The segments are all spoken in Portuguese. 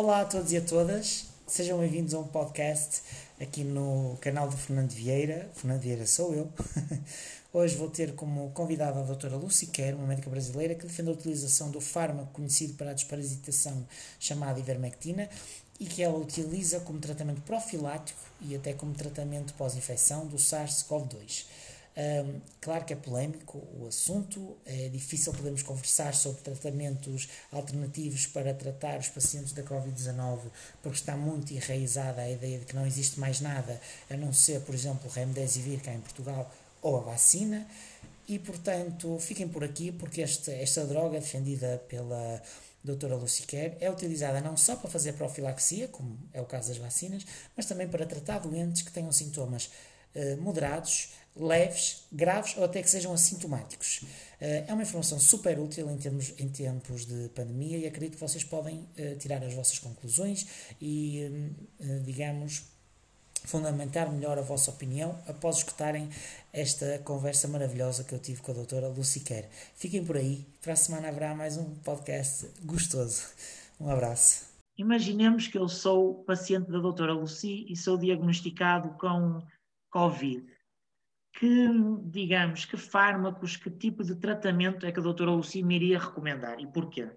Olá a todos e a todas, sejam bem-vindos a um podcast aqui no canal do Fernando Vieira. Fernando Vieira sou eu. Hoje vou ter como convidada a doutora Lucy Kerr, uma médica brasileira que defende a utilização do fármaco conhecido para a desparasitação chamado ivermectina e que ela utiliza como tratamento profilático e até como tratamento pós-infecção do SARS-CoV-2. Um, claro que é polémico o assunto, é difícil podermos conversar sobre tratamentos alternativos para tratar os pacientes da Covid-19, porque está muito enraizada a ideia de que não existe mais nada a não ser, por exemplo, o Remdesivir cá em Portugal ou a vacina. E, portanto, fiquem por aqui, porque este, esta droga, defendida pela doutora Lucy Kerr, é utilizada não só para fazer profilaxia, como é o caso das vacinas, mas também para tratar doentes que tenham sintomas eh, moderados, leves, graves ou até que sejam assintomáticos. Eh, é uma informação super útil em, termos, em tempos de pandemia e acredito que vocês podem eh, tirar as vossas conclusões e, digamos, fundamentar melhor a vossa opinião após escutarem esta conversa maravilhosa que eu tive com a doutora Kerr. Fiquem por aí, para a semana haverá mais um podcast gostoso. Um abraço. Imaginemos que eu sou paciente da doutora Lucy e sou diagnosticado com Covid, que, digamos, que fármacos, que tipo de tratamento é que a doutora Lucy me iria recomendar e porquê?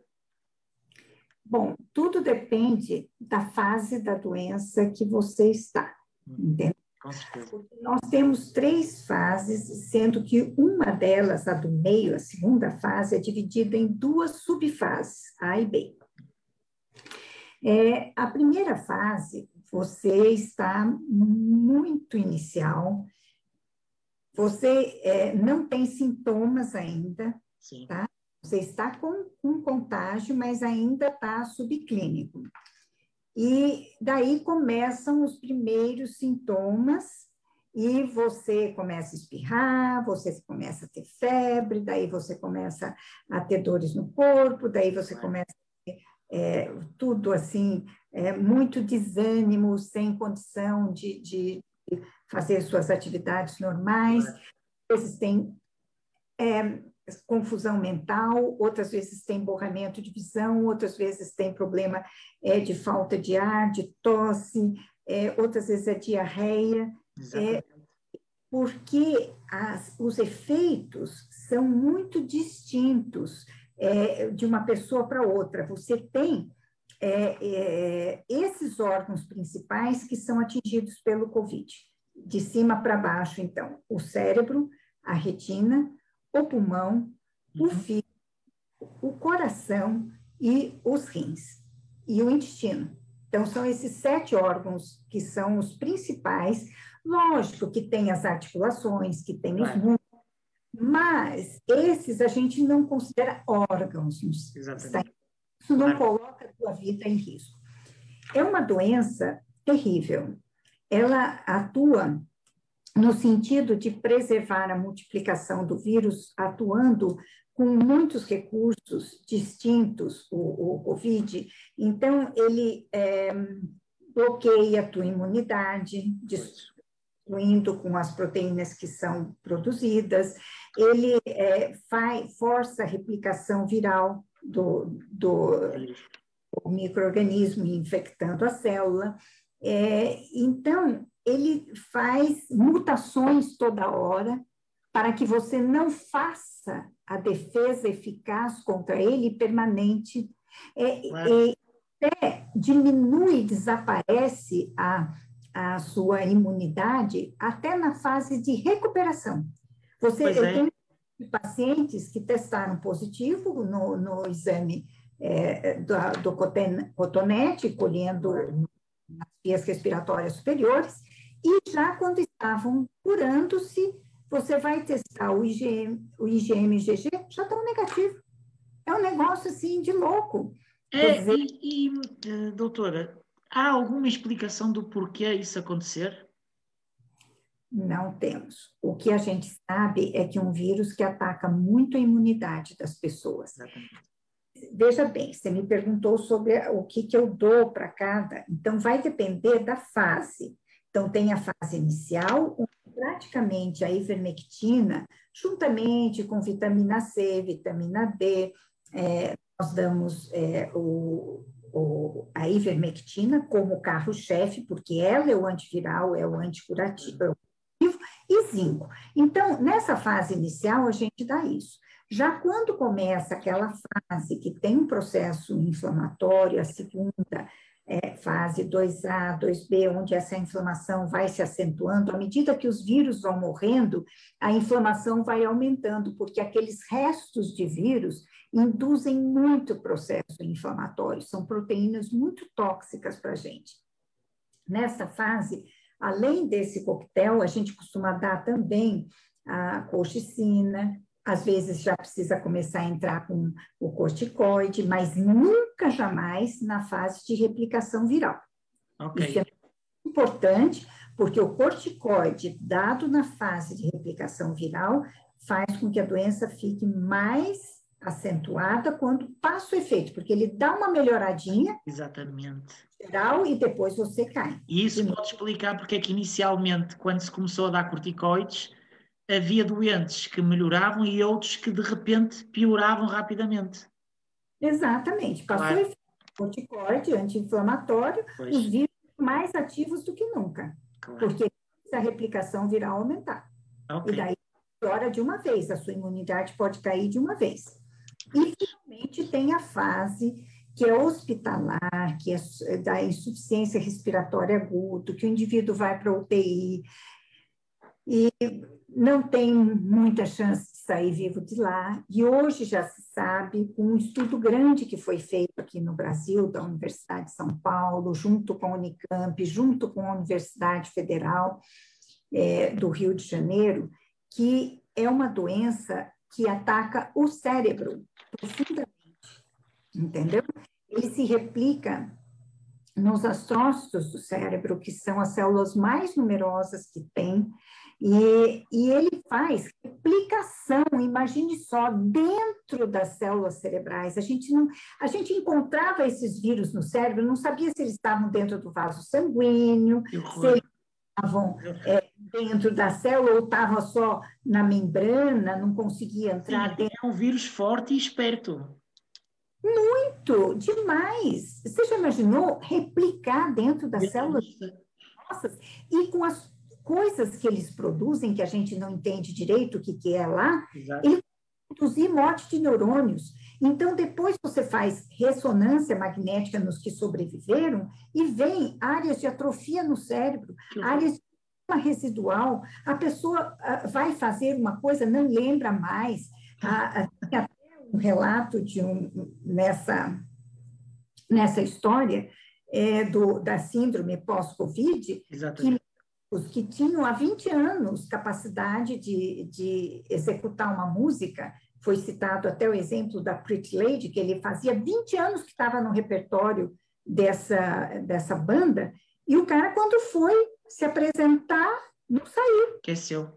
Bom, tudo depende da fase da doença que você está, hum, entende? Com certeza. Nós temos três fases, sendo que uma delas, a do meio, a segunda fase, é dividida em duas subfases, A e B. É, a primeira fase você está muito inicial, você é, não tem sintomas ainda, Sim. tá? Você está com um contágio, mas ainda está subclínico. E daí começam os primeiros sintomas, e você começa a espirrar, você começa a ter febre, daí você começa a ter dores no corpo, daí você começa a ter é, tudo assim, é, muito desânimo, sem condição de, de fazer suas atividades normais, às vezes tem é, confusão mental, outras vezes tem borramento de visão, outras vezes tem problema é, de falta de ar, de tosse, é, outras vezes é diarreia, é, porque as, os efeitos são muito distintos é, de uma pessoa para outra. Você tem é, é, esses órgãos principais que são atingidos pelo Covid. De cima para baixo, então, o cérebro, a retina, o pulmão, o uhum. fígado, o coração e os rins, e o intestino. Então, são esses sete órgãos que são os principais. Lógico que tem as articulações, que tem os músculos, mas esses a gente não considera órgãos. Exatamente. Isso não coloca a tua vida em risco. É uma doença terrível. Ela atua no sentido de preservar a multiplicação do vírus, atuando com muitos recursos distintos, o, o Covid. Então, ele é, bloqueia a tua imunidade, destruindo com as proteínas que são produzidas, ele é, faz, força a replicação viral, do, do, microorganismo infectando a célula. É, então, ele faz mutações toda hora para que você não faça a defesa eficaz contra ele permanente. É, é, até diminui, desaparece a, a sua imunidade até na fase de recuperação. Você, eu é. tenho pacientes que testaram positivo no, no exame é, do, do cotonete, colhendo nas vias respiratórias superiores, e já quando estavam curando-se, você vai testar o IgM, o IgM IgG, já estão negativo. É um negócio assim de louco. É, dizer... e, e, eh, doutora, há alguma explicação do porquê isso acontecer? Não temos. O que a gente sabe é que um vírus que ataca muito a imunidade das pessoas. Exatamente. Veja bem, você me perguntou sobre o que, que eu dou para cada, então vai depender da fase. Então, tem a fase inicial, praticamente a ivermectina, juntamente com vitamina C, vitamina D, é, nós damos é, o, o, a ivermectina como carro-chefe, porque ela é o antiviral, é o anticurativo, é o e zinco. Então, nessa fase inicial, a gente dá isso. Já quando começa aquela fase que tem um processo inflamatório, a segunda é, fase 2A, 2B, onde essa inflamação vai se acentuando, à medida que os vírus vão morrendo, a inflamação vai aumentando, porque aqueles restos de vírus induzem muito processo inflamatório, são proteínas muito tóxicas para a gente. Nessa fase, além desse coquetel, a gente costuma dar também a colchicina, às vezes já precisa começar a entrar com o corticoide, mas nunca jamais na fase de replicação viral. Okay. Isso é importante, porque o corticoide, dado na fase de replicação viral, faz com que a doença fique mais acentuada quando passa o efeito, porque ele dá uma melhoradinha. Exatamente. Geral e depois você cai. E isso pode explicar porque é que inicialmente, quando se começou a dar corticoides, havia doentes que melhoravam e outros que de repente pioravam rapidamente. Exatamente. Passou claro. efeito corticoide, anti-inflamatório, os vírus mais ativos do que nunca. Claro. Porque a replicação viral aumentar. Okay. E daí piora de uma vez, a sua imunidade pode cair de uma vez. E finalmente tem a fase que é hospitalar, que é da insuficiência respiratória aguda, que o indivíduo vai para UTI e não tem muita chance de sair vivo de lá. E hoje já se sabe, com um estudo grande que foi feito aqui no Brasil, da Universidade de São Paulo, junto com a Unicamp, junto com a Universidade Federal é, do Rio de Janeiro, que é uma doença que ataca o cérebro profundamente, entendeu? Ele se replica nos astrócitos do cérebro, que são as células mais numerosas que tem, e, e ele faz replicação, imagine só, dentro das células cerebrais. A gente não, a gente encontrava esses vírus no cérebro, não sabia se eles estavam dentro do vaso sanguíneo, se eles estavam é, dentro da célula ou estava só na membrana, não conseguia entrar Sim, dentro. É um vírus forte e esperto. Muito, demais. Você já imaginou replicar dentro das células nossas e com as coisas que eles produzem, que a gente não entende direito o que, que é lá, Exato. eles produzir morte de neurônios. Então, depois você faz ressonância magnética nos que sobreviveram e vem áreas de atrofia no cérebro, áreas de residual, a pessoa ah, vai fazer uma coisa, não lembra mais. Tem até um relato de um, nessa, nessa história é, do, da síndrome pós-Covid, que os que tinham há 20 anos capacidade de, de executar uma música, foi citado até o exemplo da Pretty Lady, que ele fazia 20 anos que estava no repertório dessa, dessa banda, e o cara, quando foi se apresentar, não saiu. Esqueceu.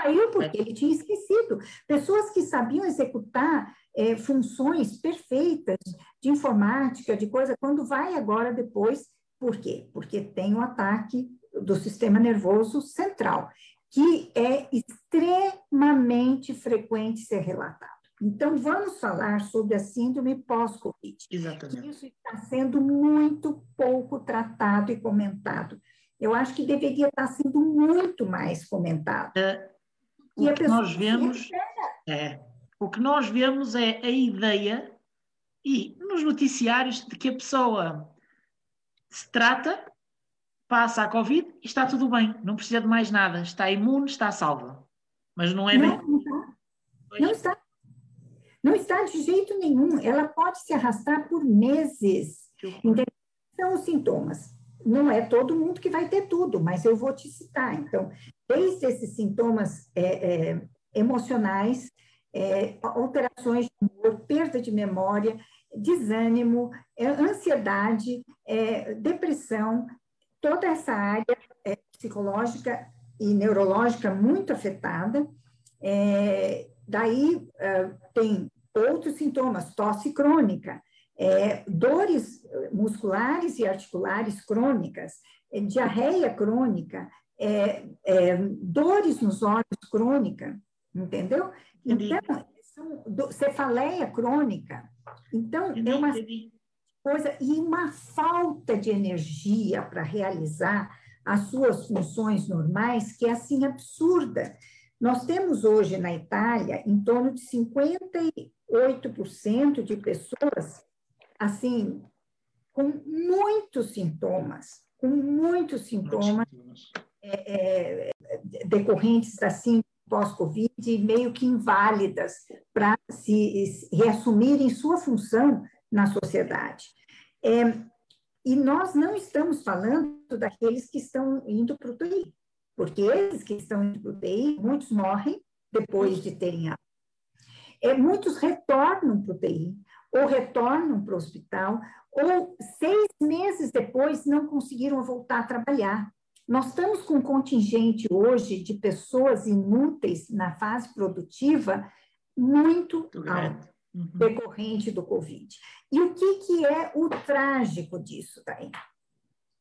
Saiu porque é. ele tinha esquecido. Pessoas que sabiam executar é, funções perfeitas de informática, de coisa, quando vai agora depois, por quê? Porque tem o um ataque do sistema nervoso central, que é extremamente frequente ser relatado. Então, vamos falar sobre a síndrome pós-Covid. Exatamente. Isso está sendo muito pouco tratado e comentado. Eu acho que deveria estar sendo muito mais comentado. Uh, o que nós vemos é, o que nós vemos é a ideia e nos noticiários de que a pessoa se trata, passa a Covid e está tudo bem, não precisa de mais nada, está imune, está salva. Mas não é não, bem. Não está. Não está. Não está de jeito nenhum. Ela pode se arrastar por meses. Então, são os sintomas não é todo mundo que vai ter tudo, mas eu vou te citar. Então, desde esses sintomas é, é, emocionais, é, alterações de humor, perda de memória, desânimo, é, ansiedade, é, depressão, toda essa área é, psicológica e neurológica muito afetada. daí tem outros sintomas, tosse crônica, é, dores musculares e articulares crônicas, é, diarreia crônica, é, é, dores nos olhos crônica, entendeu? Então, são, do, cefaleia crônica. Então, é uma coisa e uma falta de energia para realizar as suas funções normais que é assim absurda. Nós temos hoje na Itália em torno de 58% de pessoas assim com muitos sintomas, com muitos sintomas é, é, decorrentes assim pós-Covid, meio que inválidas para se reassumirem sua função na sociedade. É, e nós não estamos falando daqueles que estão indo para o TI, porque esses que estão indo para o TI, muitos morrem depois de terem a é, muitos retornam para o TI, ou retornam para o hospital, ou seis meses depois não conseguiram voltar a trabalhar. Nós estamos com um contingente hoje de pessoas inúteis na fase produtiva muito alto, uhum. decorrente do Covid. E o que, que é o trágico disso daí?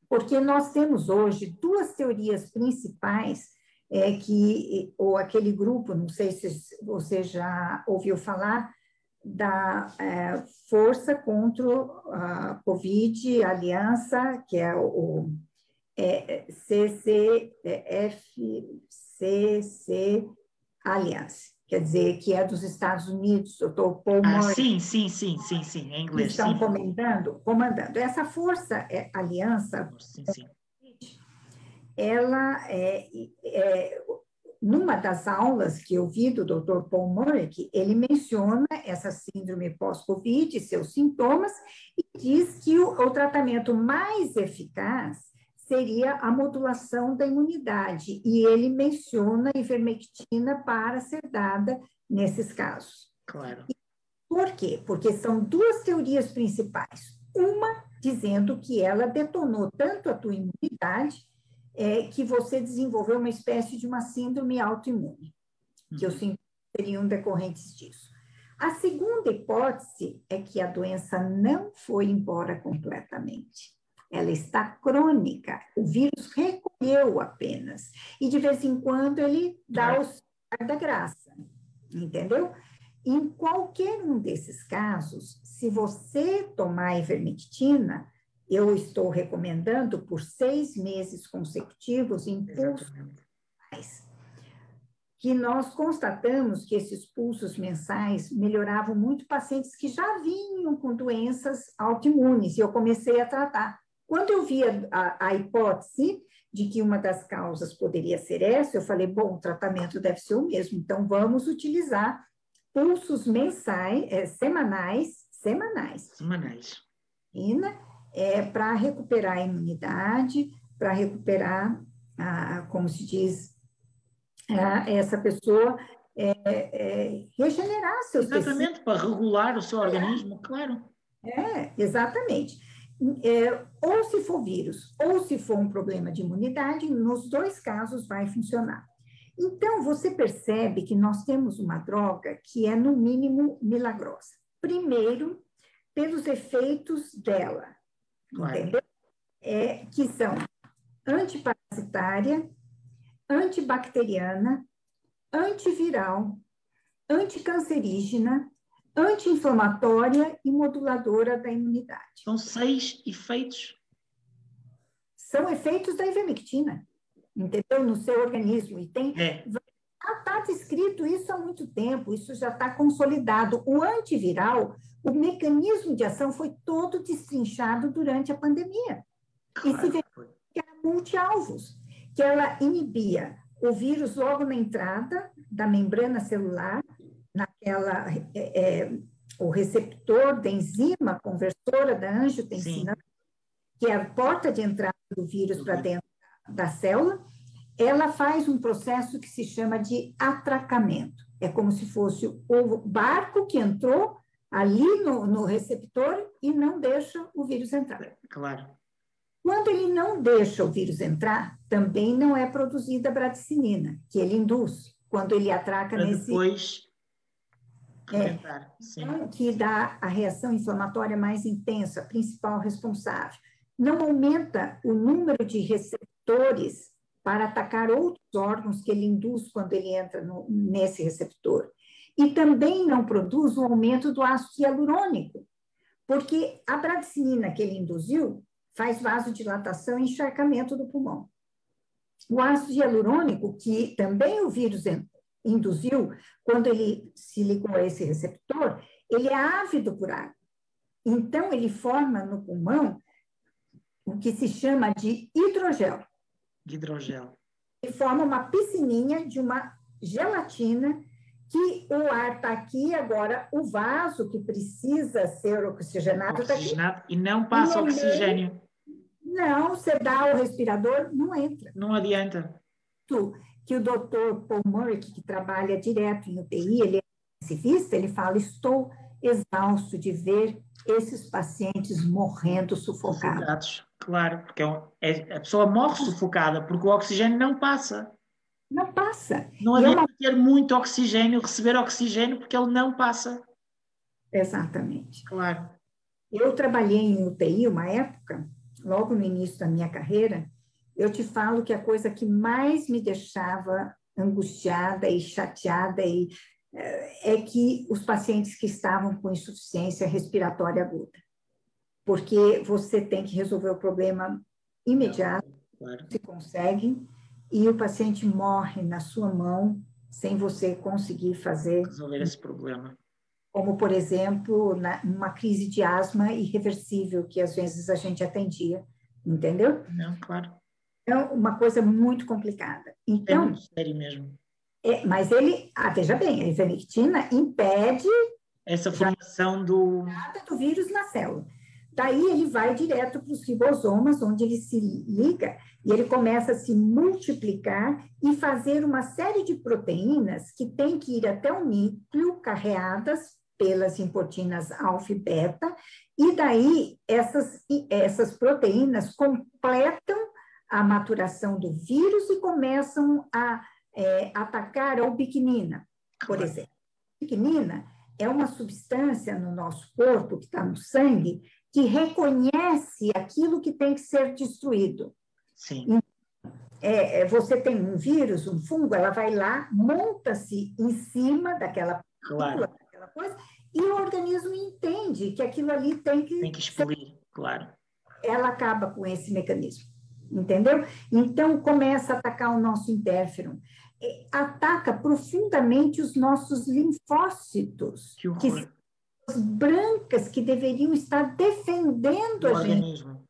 Porque nós temos hoje duas teorias principais é, que, ou aquele grupo, não sei se você já ouviu falar, da é, Força contra a Covid, Aliança, que é o é, CCFCC Alliance, quer dizer, que é dos Estados Unidos, Dr. Paul ah, Sim, sim, sim, sim, sim, em inglês. Estão sim. comandando, comandando. Essa força, é, aliança, sim, sim. ela é, é, numa das aulas que eu vi do Dr. Paul Murray, ele menciona essa síndrome pós-Covid, seus sintomas, e diz que o, o tratamento mais eficaz seria a modulação da imunidade, e ele menciona a ivermectina para ser dada nesses casos. Claro. Por quê? Porque são duas teorias principais. Uma dizendo que ela detonou tanto a tua imunidade é, que você desenvolveu uma espécie de uma síndrome autoimune, que os sintomas uhum. seriam decorrentes disso. A segunda hipótese é que a doença não foi embora completamente ela está crônica. O vírus recolheu apenas. E de vez em quando ele dá é. o da graça. Entendeu? Em qualquer um desses casos, se você tomar ivermectina, eu estou recomendando por seis meses consecutivos em pulsos mensais. Que nós constatamos que esses pulsos mensais melhoravam muito pacientes que já vinham com doenças autoimunes, e eu comecei a tratar. Quando eu vi a, a, hipótese de que uma das causas poderia ser essa, eu falei, bom, o tratamento deve ser o mesmo, então vamos utilizar pulsos mensais, é, semanais, semanais. Semanais. É, para recuperar a imunidade, para recuperar, a, como se diz, a, essa pessoa é, é, regenerar seus Exatamente, para regular o seu organismo, claro. É, exatamente é, ou se for vírus, ou se for um problema de imunidade, nos dois casos vai funcionar. Então, você percebe que nós temos uma droga que é, no mínimo, milagrosa. Primeiro, pelos efeitos dela? É, que são antiparasitária, antibacteriana, antiviral, anticancerígena, anti-inflamatória e moduladora da imunidade. São seis efeitos? São efeitos da ivermectina, entendeu? No seu organismo. E tem. É. Está descrito isso há muito tempo, isso já está consolidado. O antiviral, o mecanismo de ação foi todo destrinchado durante a pandemia. Claro, e se vê que era multi-alvos, que ela inibia o vírus logo na entrada da membrana celular, naquela é, é, o receptor da enzima conversora da angiotensina, Sim. que é a porta de entrada do vírus para dentro da célula, ela faz um processo que se chama de atracamento. É como se fosse o barco que entrou ali no, no receptor e não deixa o vírus entrar. Claro. Quando ele não deixa o vírus entrar, também não é produzida a bradicinina, que ele induz, quando ele atraca nesse... Depois é, então, que dá a reação inflamatória mais intensa, principal responsável. Não aumenta o número de receptores para atacar outros órgãos que ele induz quando ele entra no, nesse receptor. E também não produz o aumento do ácido hialurônico, Porque a bradicinina que ele induziu faz vasodilatação e encharcamento do pulmão. O ácido hialurônico, que também o vírus induziu, quando ele se ligou a esse receptor, ele é ávido por água. Então, ele forma no pulmão o que se chama de hidrogel. Hidrogel. E forma uma piscininha de uma gelatina que o ar está aqui, agora o vaso que precisa ser oxigenado está aqui. E não passa oxigênio. Não, você dá o respirador, não entra. Não adianta. Tu, que o doutor Paul Murray, que trabalha direto em UTI, ele é intensivista, ele fala, estou exausto de ver esses pacientes morrendo sufocados. sufocados. Claro, porque é, é, a pessoa morre sufocada porque o oxigênio não passa. Não passa. Não é adianta uma... ter muito oxigênio, receber oxigênio, porque ele não passa. Exatamente. Claro. Eu trabalhei em UTI uma época, logo no início da minha carreira, eu te falo que a coisa que mais me deixava angustiada e chateada e, é, é que os pacientes que estavam com insuficiência respiratória aguda. Porque você tem que resolver o problema imediato, claro. se consegue, e o paciente morre na sua mão sem você conseguir fazer. Resolver esse problema. Como, por exemplo, na, uma crise de asma irreversível, que às vezes a gente atendia, entendeu? Não, claro. Então, uma coisa muito complicada. Então, é muito sério mesmo. É, mas ele, ah, veja bem, a ivermectina impede essa formação do do vírus na célula. Daí ele vai direto para os ribosomas, onde ele se liga e ele começa a se multiplicar e fazer uma série de proteínas que tem que ir até o núcleo, carreadas pelas importinas alfa e beta, e daí essas, essas proteínas completam a maturação do vírus e começam a é, atacar a ubiquinina, por exemplo. A ubiquinina é uma substância no nosso corpo, que está no sangue, que reconhece aquilo que tem que ser destruído. Sim. Então, é, é, você tem um vírus, um fungo, ela vai lá, monta-se em cima daquela, claro. daquela coisa, e o organismo entende que aquilo ali tem que. Tem que expelir, ser... claro. Ela acaba com esse mecanismo, entendeu? Então começa a atacar o nosso interferon. Ataca profundamente os nossos linfócitos, que, que brancas que deveriam estar defendendo a organismo. gente.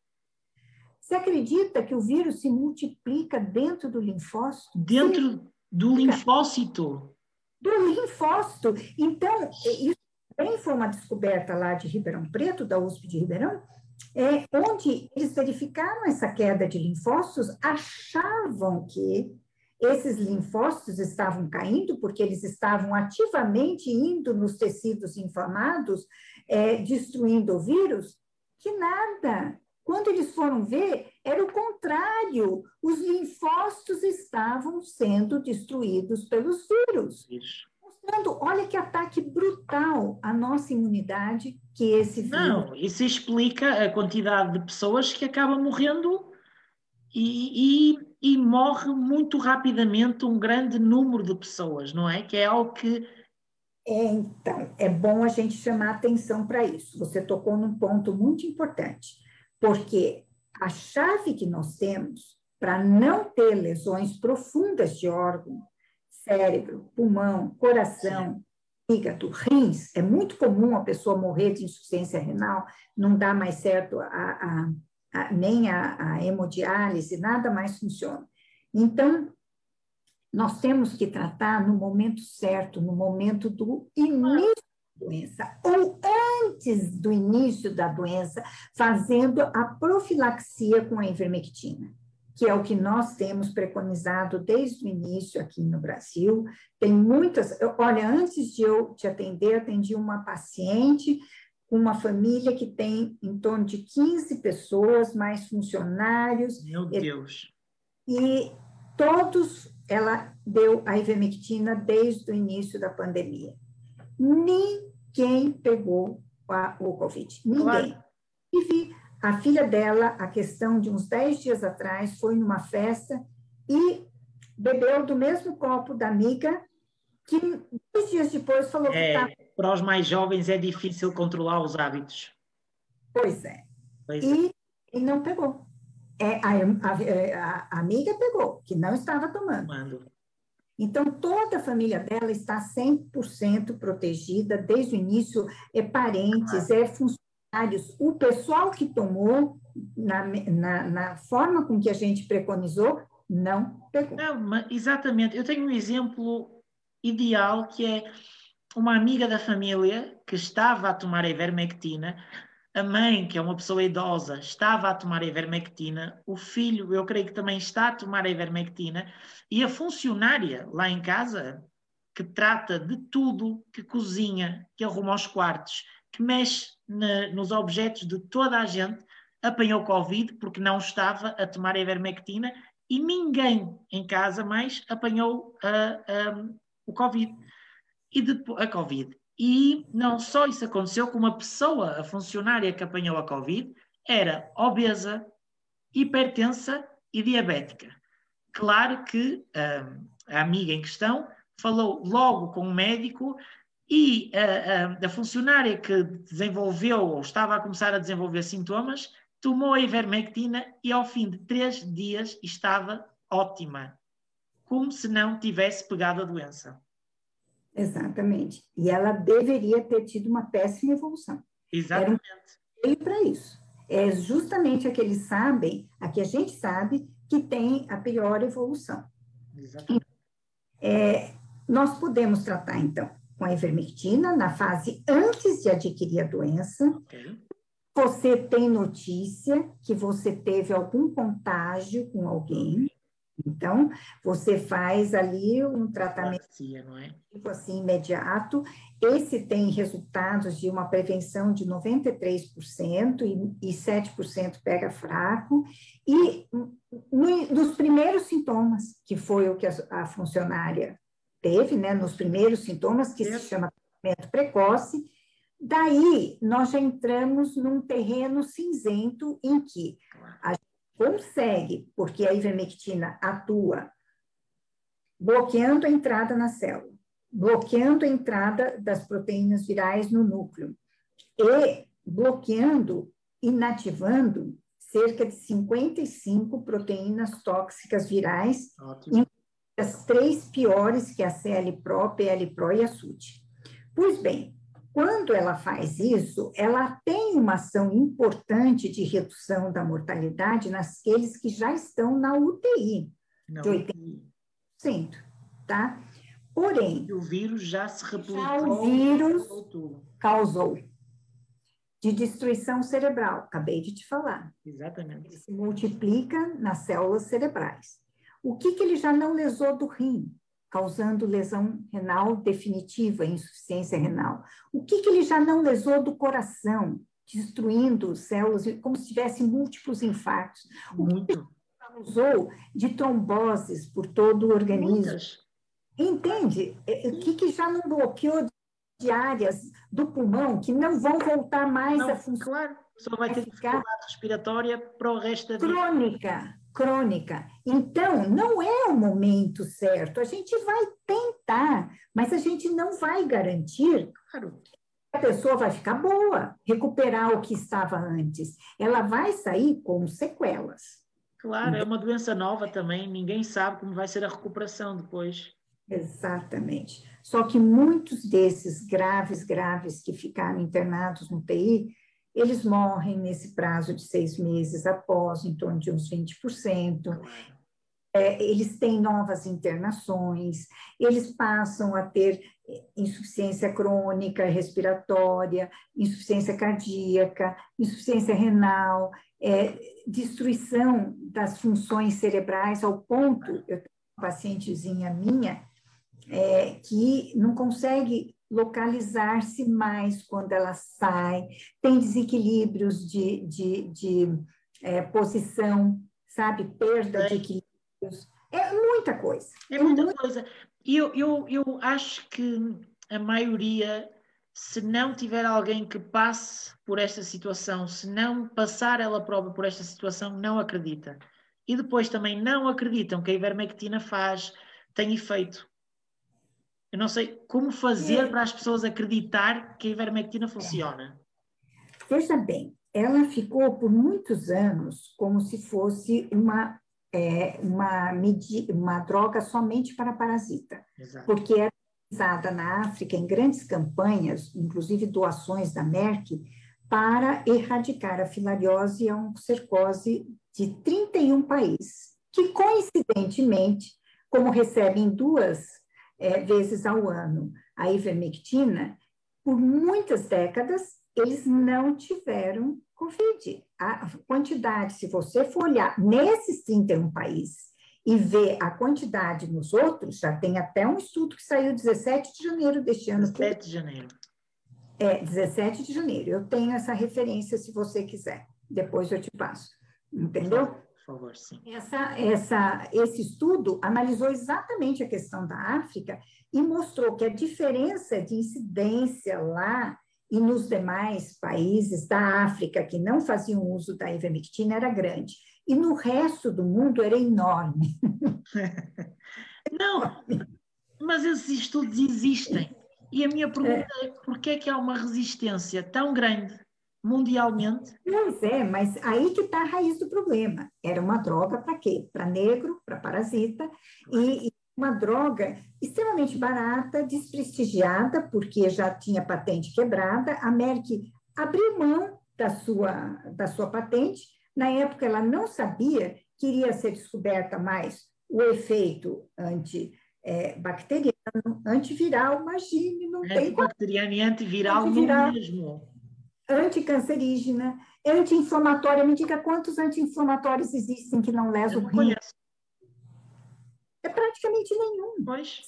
Você acredita que o vírus se multiplica dentro do linfócito? Dentro do linfócito? Do linfócito. Então, isso também foi uma descoberta lá de Ribeirão Preto, da USP de Ribeirão, é, onde eles verificaram essa queda de linfócitos, achavam que esses linfócitos estavam caindo porque eles estavam ativamente indo nos tecidos inflamados, é, destruindo o vírus, que nada. Quando eles foram ver, era o contrário. Os linfócitos estavam sendo destruídos pelos vírus. Isso. Mostrando, olha que ataque brutal à nossa imunidade que esse vírus. Não, isso explica a quantidade de pessoas que acabam morrendo e, e e morre muito rapidamente um grande número de pessoas, não é? Que é algo que. É, então, é bom a gente chamar atenção para isso. Você tocou num ponto muito importante, porque a chave que nós temos para não ter lesões profundas de órgão, cérebro, pulmão, coração, fígado, rins, é muito comum a pessoa morrer de insuficiência renal, não dá mais certo a, a a, nem a, hemodiálise, nada mais funciona. Então, nós temos que tratar no momento certo, no momento do início da doença, ou antes do início da doença, fazendo a profilaxia com a ivermectina, que é o que nós temos preconizado desde o início aqui no Brasil. Tem muitas. Olha, antes de eu te atender, atendi uma paciente uma família que tem em torno de 15 pessoas, mais funcionários. Meu Deus! E todos, ela deu a ivermectina desde o início da pandemia. Ninguém pegou a, o Covid. Ninguém. Claro. E vi a filha dela, a questão de uns 10 dias atrás, foi numa festa e bebeu do mesmo copo da amiga, que dois dias depois falou é. que estava para os mais jovens é difícil controlar os hábitos. Pois é. Pois e, é. e não pegou. É, a, a, a, amiga pegou, que não estava tomando. tomando. Então, toda a família dela está 100% protegida, desde o início, é parentes, é funcionários. O pessoal que tomou, na, na, na forma com que a gente preconizou, não pegou. Não, exatamente. Eu tenho um exemplo ideal que é uma amiga da família que estava a tomar a ivermectina, a mãe, que é uma pessoa idosa, estava a tomar a ivermectina, o filho, eu creio que também está a tomar a ivermectina, e a funcionária lá em casa, que trata de tudo, que cozinha, que arruma os quartos, que mexe nos objetos de toda a gente, apanhou Covid porque não estava a tomar a ivermectina e ninguém em casa mais apanhou o Covid. E depois, a Covid. E não só isso aconteceu, como a pessoa, a funcionária que apanhou a Covid, era obesa, hipertensa e diabética. Claro que um, a amiga em questão falou logo com o médico e a, a, a, funcionária que desenvolveu ou estava a começar a desenvolver sintomas tomou a ivermectina e ao fim de três dias estava ótima, como se não tivesse pegado a doença. Exatamente. E ela deveria ter tido uma péssima evolução. Exatamente. Era um para isso. É justamente a que eles sabem, a que a gente sabe que tem a pior evolução. Exatamente. É, nós podemos tratar, então, com a ivermectina na fase antes de adquirir a doença. Okay. Você tem notícia que você teve algum contágio com alguém. Então, você faz ali um tratamento é? tipo assim, imediato. Esse tem resultados de uma prevenção de 93% e, e 7% pega fraco. E no, nos primeiros sintomas, que foi o que a, a funcionária teve, né, nos primeiros sintomas, que se chama tratamento precoce, daí nós já entramos num terreno cinzento em que a consegue, porque a ivermectina atua bloqueando a entrada na célula, bloqueando a entrada das proteínas virais no núcleo e bloqueando, inativando cerca de 55 proteínas tóxicas virais, as três piores, que é a CL-PRO, PL-PRO e a SUT. Pois bem, quando ela faz isso, ela tem uma ação importante de redução da mortalidade naqueles que já estão na UTI, Não. de 80%, tá? Porém... E o vírus já se replicou. Já o vírus causou de destruição cerebral, acabei de te falar. Exatamente. Ele se multiplica nas células cerebrais. O que, que ele já não lesou do rim? causando lesão renal definitiva, insuficiência renal. O que, que ele já não lesou do coração, destruindo células, como se tivesse múltiplos infartos? Muito. O que causou de tromboses por todo o organismo? Muitas. Entende? É, é, o que, que já não bloqueou de áreas do pulmão que não vão voltar mais não, a funcionar? Claro, só vai ter dificuldade respiratória para o resto da vida. Crônica crônica. Então, não é o momento certo. A gente vai tentar, mas a gente não vai garantir claro. que a pessoa vai ficar boa, recuperar o que estava antes. Ela vai sair com sequelas. Claro, é uma doença nova também, ninguém sabe como vai ser a recuperação depois. Exatamente. Só que muitos desses graves, graves que ficaram internados no TI eles morrem nesse prazo de seis meses após, em torno de uns 20%. É, eles têm novas internações, eles passam a ter insuficiência crônica respiratória, insuficiência cardíaca, insuficiência renal, é, destruição das funções cerebrais, ao ponto, eu tenho uma pacientezinha minha é, que não consegue localizar-se mais quando ela sai, tem desequilíbrios de, de, de é, posição, sabe? Perda é. de equilíbrios. É muita coisa. É, é muita, muita coisa. E eu, eu, eu acho que a maioria, se não tiver alguém que passe por esta situação, se não passar ela própria por esta situação, não acredita. E depois também não acreditam que a ivermectina faz, tem efeito. Eu não sei como fazer é. para as pessoas acreditar que a ivermectina funciona. Veja bem, ela ficou por muitos anos como se fosse uma, é, uma, uma droga somente para parasita, Exato. porque era usada na África em grandes campanhas, inclusive doações da Merck, para erradicar a filariose e a oncocercose de 31 países, que coincidentemente, como recebem duas é, vezes ao ano a ivermectina, por muitas décadas eles não tiveram Covid. A quantidade, se você for olhar nesses 31 países e ver a quantidade nos outros, já tem até um estudo que saiu 17 de janeiro deste ano. 17 de janeiro. É, 17 de janeiro. Eu tenho essa referência, se você quiser. Depois eu te passo. Entendeu? Favor, sim. Essa, essa, esse estudo analisou exatamente a questão da África e mostrou que a diferença de incidência lá e nos demais países da África que não faziam uso da ivermectina era grande. E no resto do mundo era enorme. Não, mas esses estudos existem. E a minha pergunta é, é por que é que há uma resistência tão grande mundialmente? Pois é, mas aí que está a raiz do problema. Era uma droga para quê? Para negro, para parasita, e, uma droga extremamente barata, desprestigiada, porque já tinha patente quebrada. A Merck abriu mão da sua, da sua patente. Na época, ela não sabia que iria ser descoberta mais o efeito antibacteriano, é, antiviral, imagine, não tem... Antibacteriano e antiviral, antiviral mesmo. Anticancerígena, anti-inflamatória. Me diga quantos anti-inflamatórios existem que não lesam o rim? É praticamente nenhum. Pois.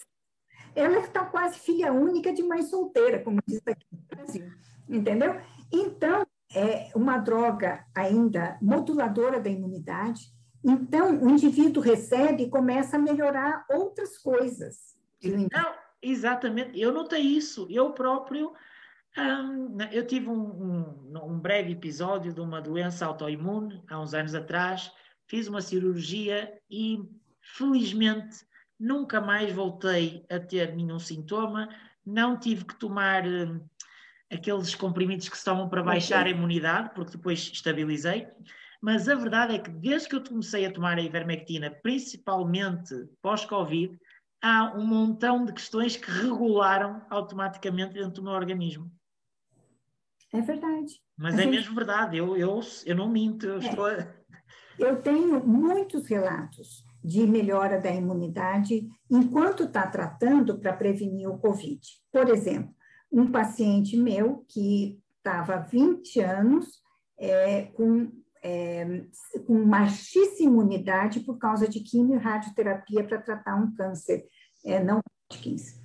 Ela está quase filha única de mãe solteira, como diz aqui no Brasil. Entendeu? Então, é uma droga ainda moduladora da imunidade. Então, o indivíduo recebe e começa a melhorar outras coisas. Não, exatamente. Eu notei isso. Eu próprio. Hum, eu tive um, um, um, breve episódio de uma doença autoimune há uns anos atrás, fiz uma cirurgia e Felizmente, nunca mais voltei a ter nenhum sintoma, não tive que tomar uh, aqueles comprimidos que se tomam para baixar okay. a imunidade, porque depois estabilizei. Mas a verdade é que desde que eu comecei a tomar a ivermectina, principalmente pós-Covid, há um montão de questões que regularam automaticamente dentro do meu organismo. É verdade. Mas é, mesmo verdade, eu, eu, eu não minto, eu é. estou. Eu tenho muitos relatos de melhora da imunidade enquanto está tratando para prevenir o Covid. Por exemplo, um paciente meu que estava há 20 anos é, com, é, com baixíssima imunidade por causa de quimio e radioterapia para tratar um câncer é, não Hodgkins,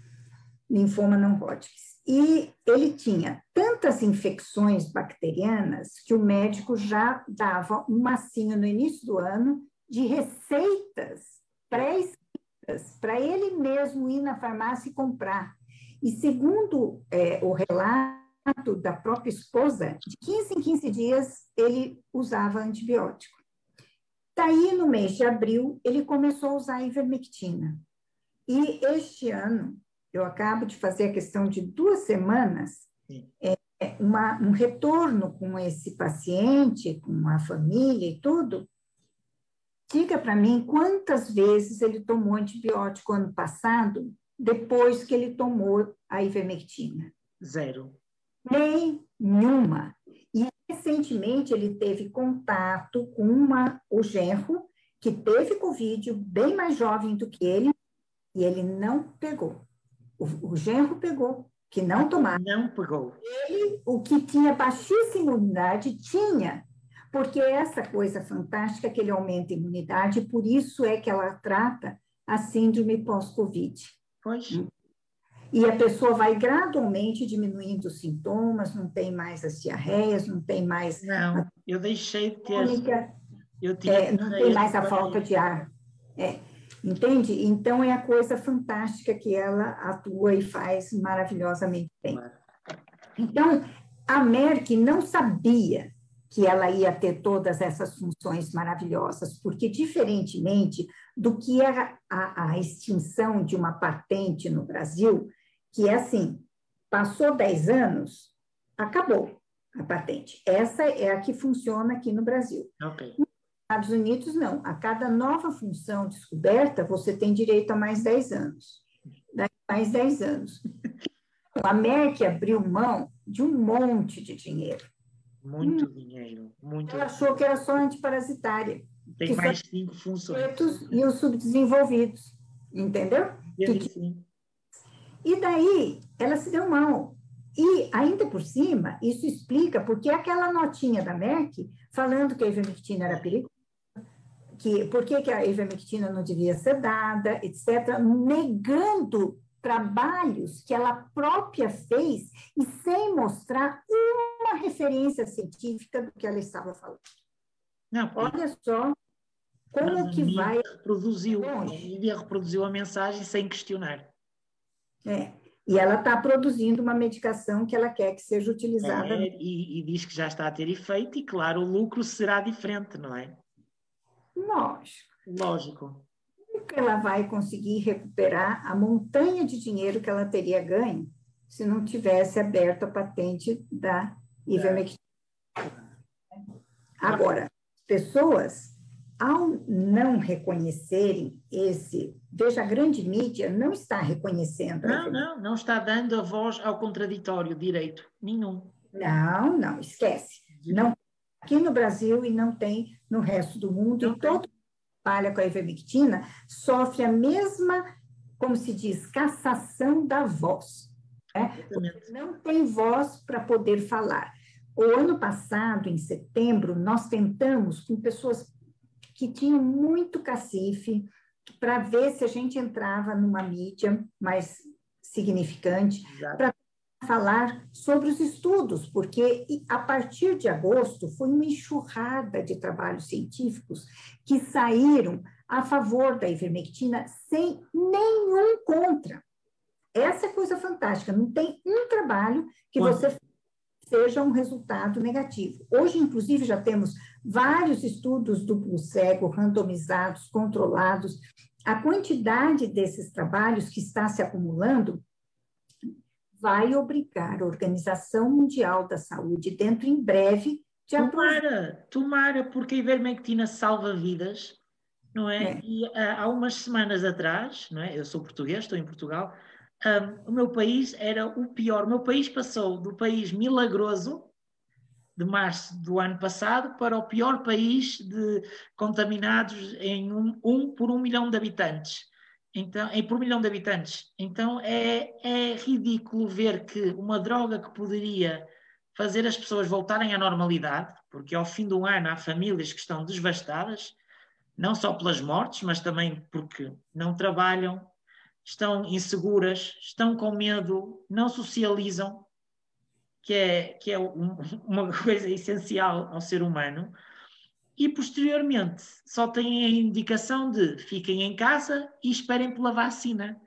linfoma não Hodgkins. E ele tinha tantas infecções bacterianas que o médico já dava um massinho no início do ano de receitas pré-escritas para ele mesmo ir na farmácia e comprar. E segundo é, o relato da própria esposa, de 15 em 15 dias ele usava antibiótico. Daí, no mês de abril, ele começou a usar ivermectina. E este ano, eu acabo de fazer a questão de duas semanas, é, uma, um retorno com esse paciente, com a família e tudo, Diga para mim quantas vezes ele tomou antibiótico ano passado, depois que ele tomou a ivermectina? Zero. Nenhuma. E recentemente ele teve contato com uma, o genro, que teve Covid, bem mais jovem do que ele, e ele não pegou. O, o genro pegou, que não tomava. Não pegou. Ele, o que tinha baixíssima imunidade, tinha porque essa coisa fantástica que ele aumenta a imunidade, por isso é que ela trata a síndrome pós-Covid. Pois. E a pessoa vai gradualmente diminuindo os sintomas, não tem mais as diarreias, não tem mais. Não, a... eu deixei de ter. Eu tinha é, não tem mais a falta de ar. É, entende? Então é a coisa fantástica que ela atua e faz maravilhosamente bem. Então, a Merck não sabia que ela ia ter todas essas funções maravilhosas, porque, diferentemente do que é a, a extinção de uma patente no Brasil, que é assim, passou 10 anos, acabou. a patente. Essa é a que funciona aqui no Brasil. Okay. Estados Unidos, não. A cada nova função descoberta, você tem direito a mais 10 anos. Mais 10 anos. A Merck abriu mão de um monte de dinheiro. Muito hum. dinheiro. Muito Ela achou que era só antiparasitária. Tem mais cinco funções. E os subdesenvolvidos. Entendeu? Que... E daí, ela se deu mal. E, ainda por cima, isso explica porque aquela notinha da Merck falando que a ivermectina era perigosa, que, por que, que a ivermectina não devia ser dada, etc., negando trabalhos que ela própria fez e sem mostrar uma referência científica do que ela estava falando. Não, Olha só como que vai. Reproduziu, a reproduziu a mensagem sem questionar. É. E ela está produzindo uma medicação que ela quer que seja utilizada. É, e, e, diz que já está a ter efeito, e claro, o lucro será diferente, não é? Lógico. Lógico. Nunca ela vai conseguir recuperar a montanha de dinheiro que ela teria ganho se não tivesse aberto a patente da ivermectina. Agora, pessoas ao não reconhecerem esse, veja, a grande mídia não está reconhecendo. Não, não, não está dando a voz ao contraditório direito, nenhum. Não, não, esquece. Não aqui no Brasil e não tem no resto do mundo. E todo mundo que trabalha com a ivermectina sofre a mesma, como se diz, cassação da voz. Né? Não tem voz para poder falar. O ano passado, em setembro, nós tentamos com pessoas que tinham muito cacife para ver se a gente entrava numa mídia mais significante para falar sobre os estudos, porque a partir de agosto foi uma enxurrada de trabalhos científicos que saíram a favor da ivermectina sem nenhum contra. Essa é coisa fantástica, não tem um trabalho que você seja um resultado negativo. Hoje, inclusive, já temos vários estudos duplo cego, randomizados, controlados. A quantidade desses trabalhos que está se acumulando vai obrigar a Organização Mundial da Saúde, dentro em breve, de Tomara, tomara, porque a ivermectina salva vidas, não é? é. E uh, há umas semanas atrás, não é? Eu sou português, estou em Portugal, um, o meu país era o pior. O meu país passou do país milagroso de março do ano passado para o pior país de contaminados em um, um por um milhão de habitantes. Então, em, por milhão de habitantes. Então é, é ridículo ver que uma droga que poderia fazer as pessoas voltarem à normalidade, porque ao fim do ano há famílias que estão devastadas, não só pelas mortes, mas também porque não trabalham, estão inseguras, estão com medo, não socializam, que é, que é um, uma coisa essencial ao ser humano, e posteriormente só têm a indicação de fiquem em casa e esperem pela vacina.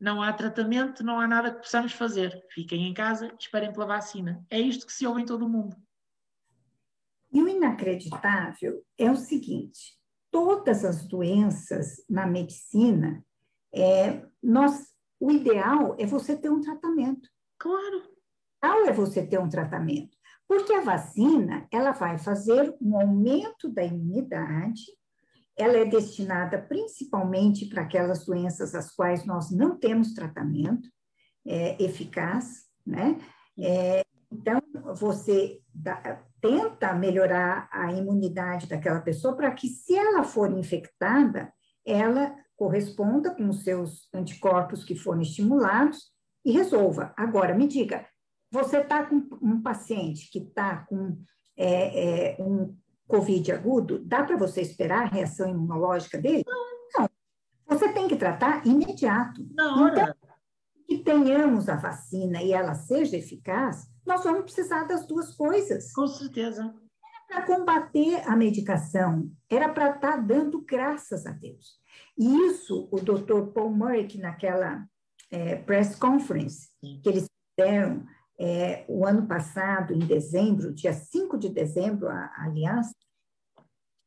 Não há tratamento, não há nada que possamos fazer. Fiquem em casa, esperem pela vacina. É isto que se ouve em todo o mundo. E o inacreditável é o seguinte: todas as doenças na medicina é, nós, o ideal é você ter um tratamento. Claro. O ideal é você ter um tratamento. Porque a vacina, ela vai fazer um aumento da imunidade, ela é destinada principalmente para aquelas doenças às quais nós não temos tratamento é, eficaz, né? É, então, você dá, tenta melhorar a imunidade daquela pessoa para que, se ela for infectada, ela corresponda com os seus anticorpos que foram estimulados e resolva. Agora, me diga, você está com um paciente que está com é, é, um Covid agudo, dá para você esperar a reação imunológica dele? Não. Você tem que tratar imediato. Na hora. Então, que tenhamos a vacina e ela seja eficaz, nós vamos precisar das duas coisas. Com certeza. Para combater a medicação, era para estar tá dando graças a Deus. E isso, o Dr. Paul Murray, que naquela é, press conference que eles fizeram é, o ano passado, em dezembro, dia 5 de dezembro, a, a aliança,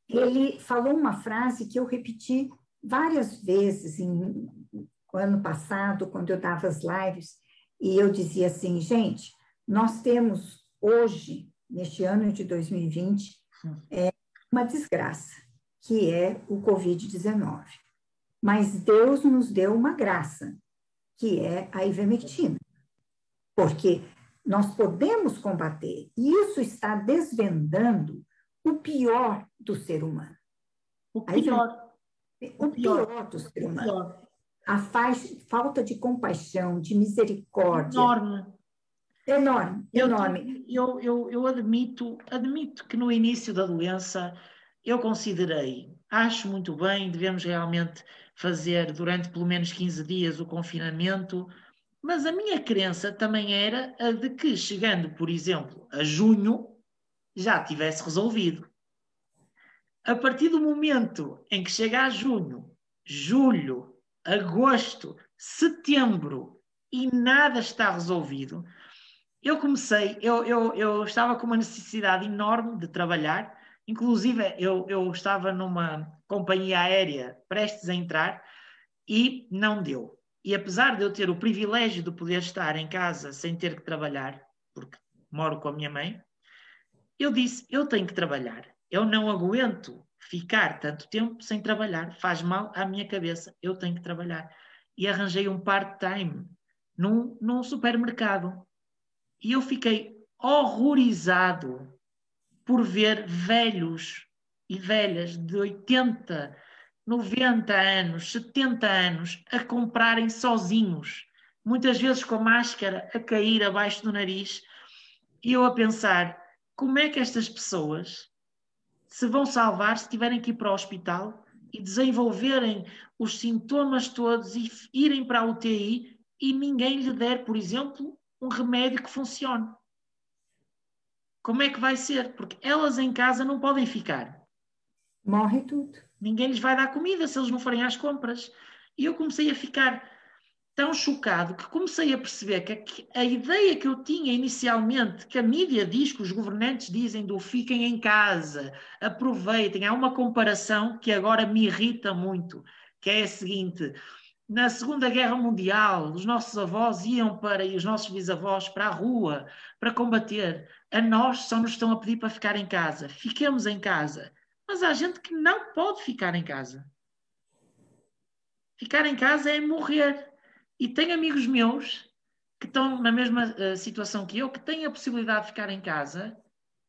ele falou uma frase que eu repeti várias vezes em, no ano passado, quando eu dava as lives, e eu dizia assim, gente, nós temos hoje neste ano de 2020, é uma desgraça, que é o Covid-19. Mas Deus nos deu uma graça, que é a ivermectina. Porque nós podemos combater, e isso está desvendando o pior do ser humano. O pior. O pior do ser humano. A falta de compaixão, de misericórdia. Enorme. Enorme, enorme. Eu, eu, eu admito, admito que no início da doença eu considerei, acho muito bem, devemos realmente fazer durante pelo menos 15 dias o confinamento, mas a minha crença também era a de que, chegando, por exemplo, a junho, já tivesse resolvido. A partir do momento em que chega a junho, julho, agosto, setembro e nada está resolvido, eu comecei, eu, eu, eu estava com uma necessidade enorme de trabalhar, inclusive eu, eu estava numa companhia aérea prestes a entrar e não deu. E apesar de eu ter o privilégio de poder estar em casa sem ter que trabalhar, porque moro com a minha mãe, eu disse: eu tenho que trabalhar. Eu não aguento ficar tanto tempo sem trabalhar. Faz mal à minha cabeça. Eu tenho que trabalhar. E arranjei um part-time num, num supermercado. E eu fiquei horrorizado por ver velhos e velhas de 80, 90 anos, 70 anos a comprarem sozinhos, muitas vezes com máscara a cair abaixo do nariz, e eu a pensar como é que estas pessoas se vão salvar se tiverem que ir para o hospital e desenvolverem os sintomas todos e irem para a UTI e ninguém lhe der, por exemplo, um remédio que funcione. Como é que vai ser? Porque elas em casa não podem ficar. Morre tudo. Ninguém lhes vai dar comida se eles não forem às compras. E eu comecei a ficar tão chocado que comecei a perceber que a, ideia que eu tinha inicialmente, que a mídia diz, que os governantes dizem do fiquem em casa, aproveitem, há uma comparação que agora me irrita muito, que é a seguinte: na Segunda Guerra Mundial, os nossos avós iam para, e os nossos bisavós para a rua para combater. A nós só nos estão a pedir para ficar em casa. Fiquemos em casa. Mas há gente que não pode ficar em casa. Ficar em casa é morrer. E tenho amigos meus que estão na mesma uh, situação que eu, que têm a possibilidade de ficar em casa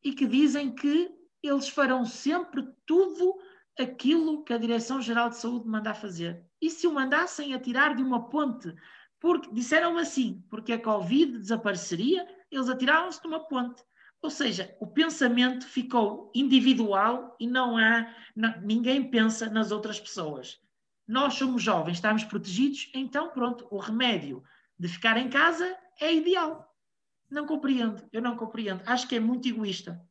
e que dizem que eles farão sempre tudo aquilo que a Direção-Geral de Saúde manda fazer. E se o mandassem atirar de uma ponte, porque disseram assim, porque a Covid desapareceria, eles atiravam-se de uma ponte. Ou seja, o pensamento ficou individual e não há, não, ninguém pensa nas outras pessoas. Nós somos jovens, estamos protegidos, então pronto, o remédio de ficar em casa é ideal. Não compreendo, eu não compreendo. Acho que é muito egoísta.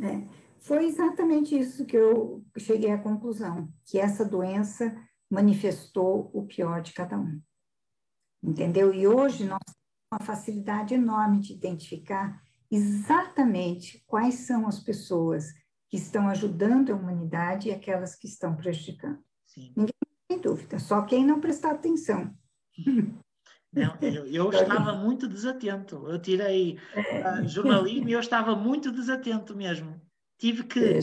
É, foi exatamente isso que eu cheguei à conclusão, que essa doença manifestou o pior de cada um. Entendeu? E hoje nós temos uma facilidade enorme de identificar exatamente quais são as pessoas que estão ajudando a humanidade e aquelas que estão prejudicando. Sim. Ninguém tem dúvida, só quem não prestar atenção. Não, eu, eu estava muito desatento. Eu tirei uh, jornalismo e eu estava muito desatento mesmo. Tive que,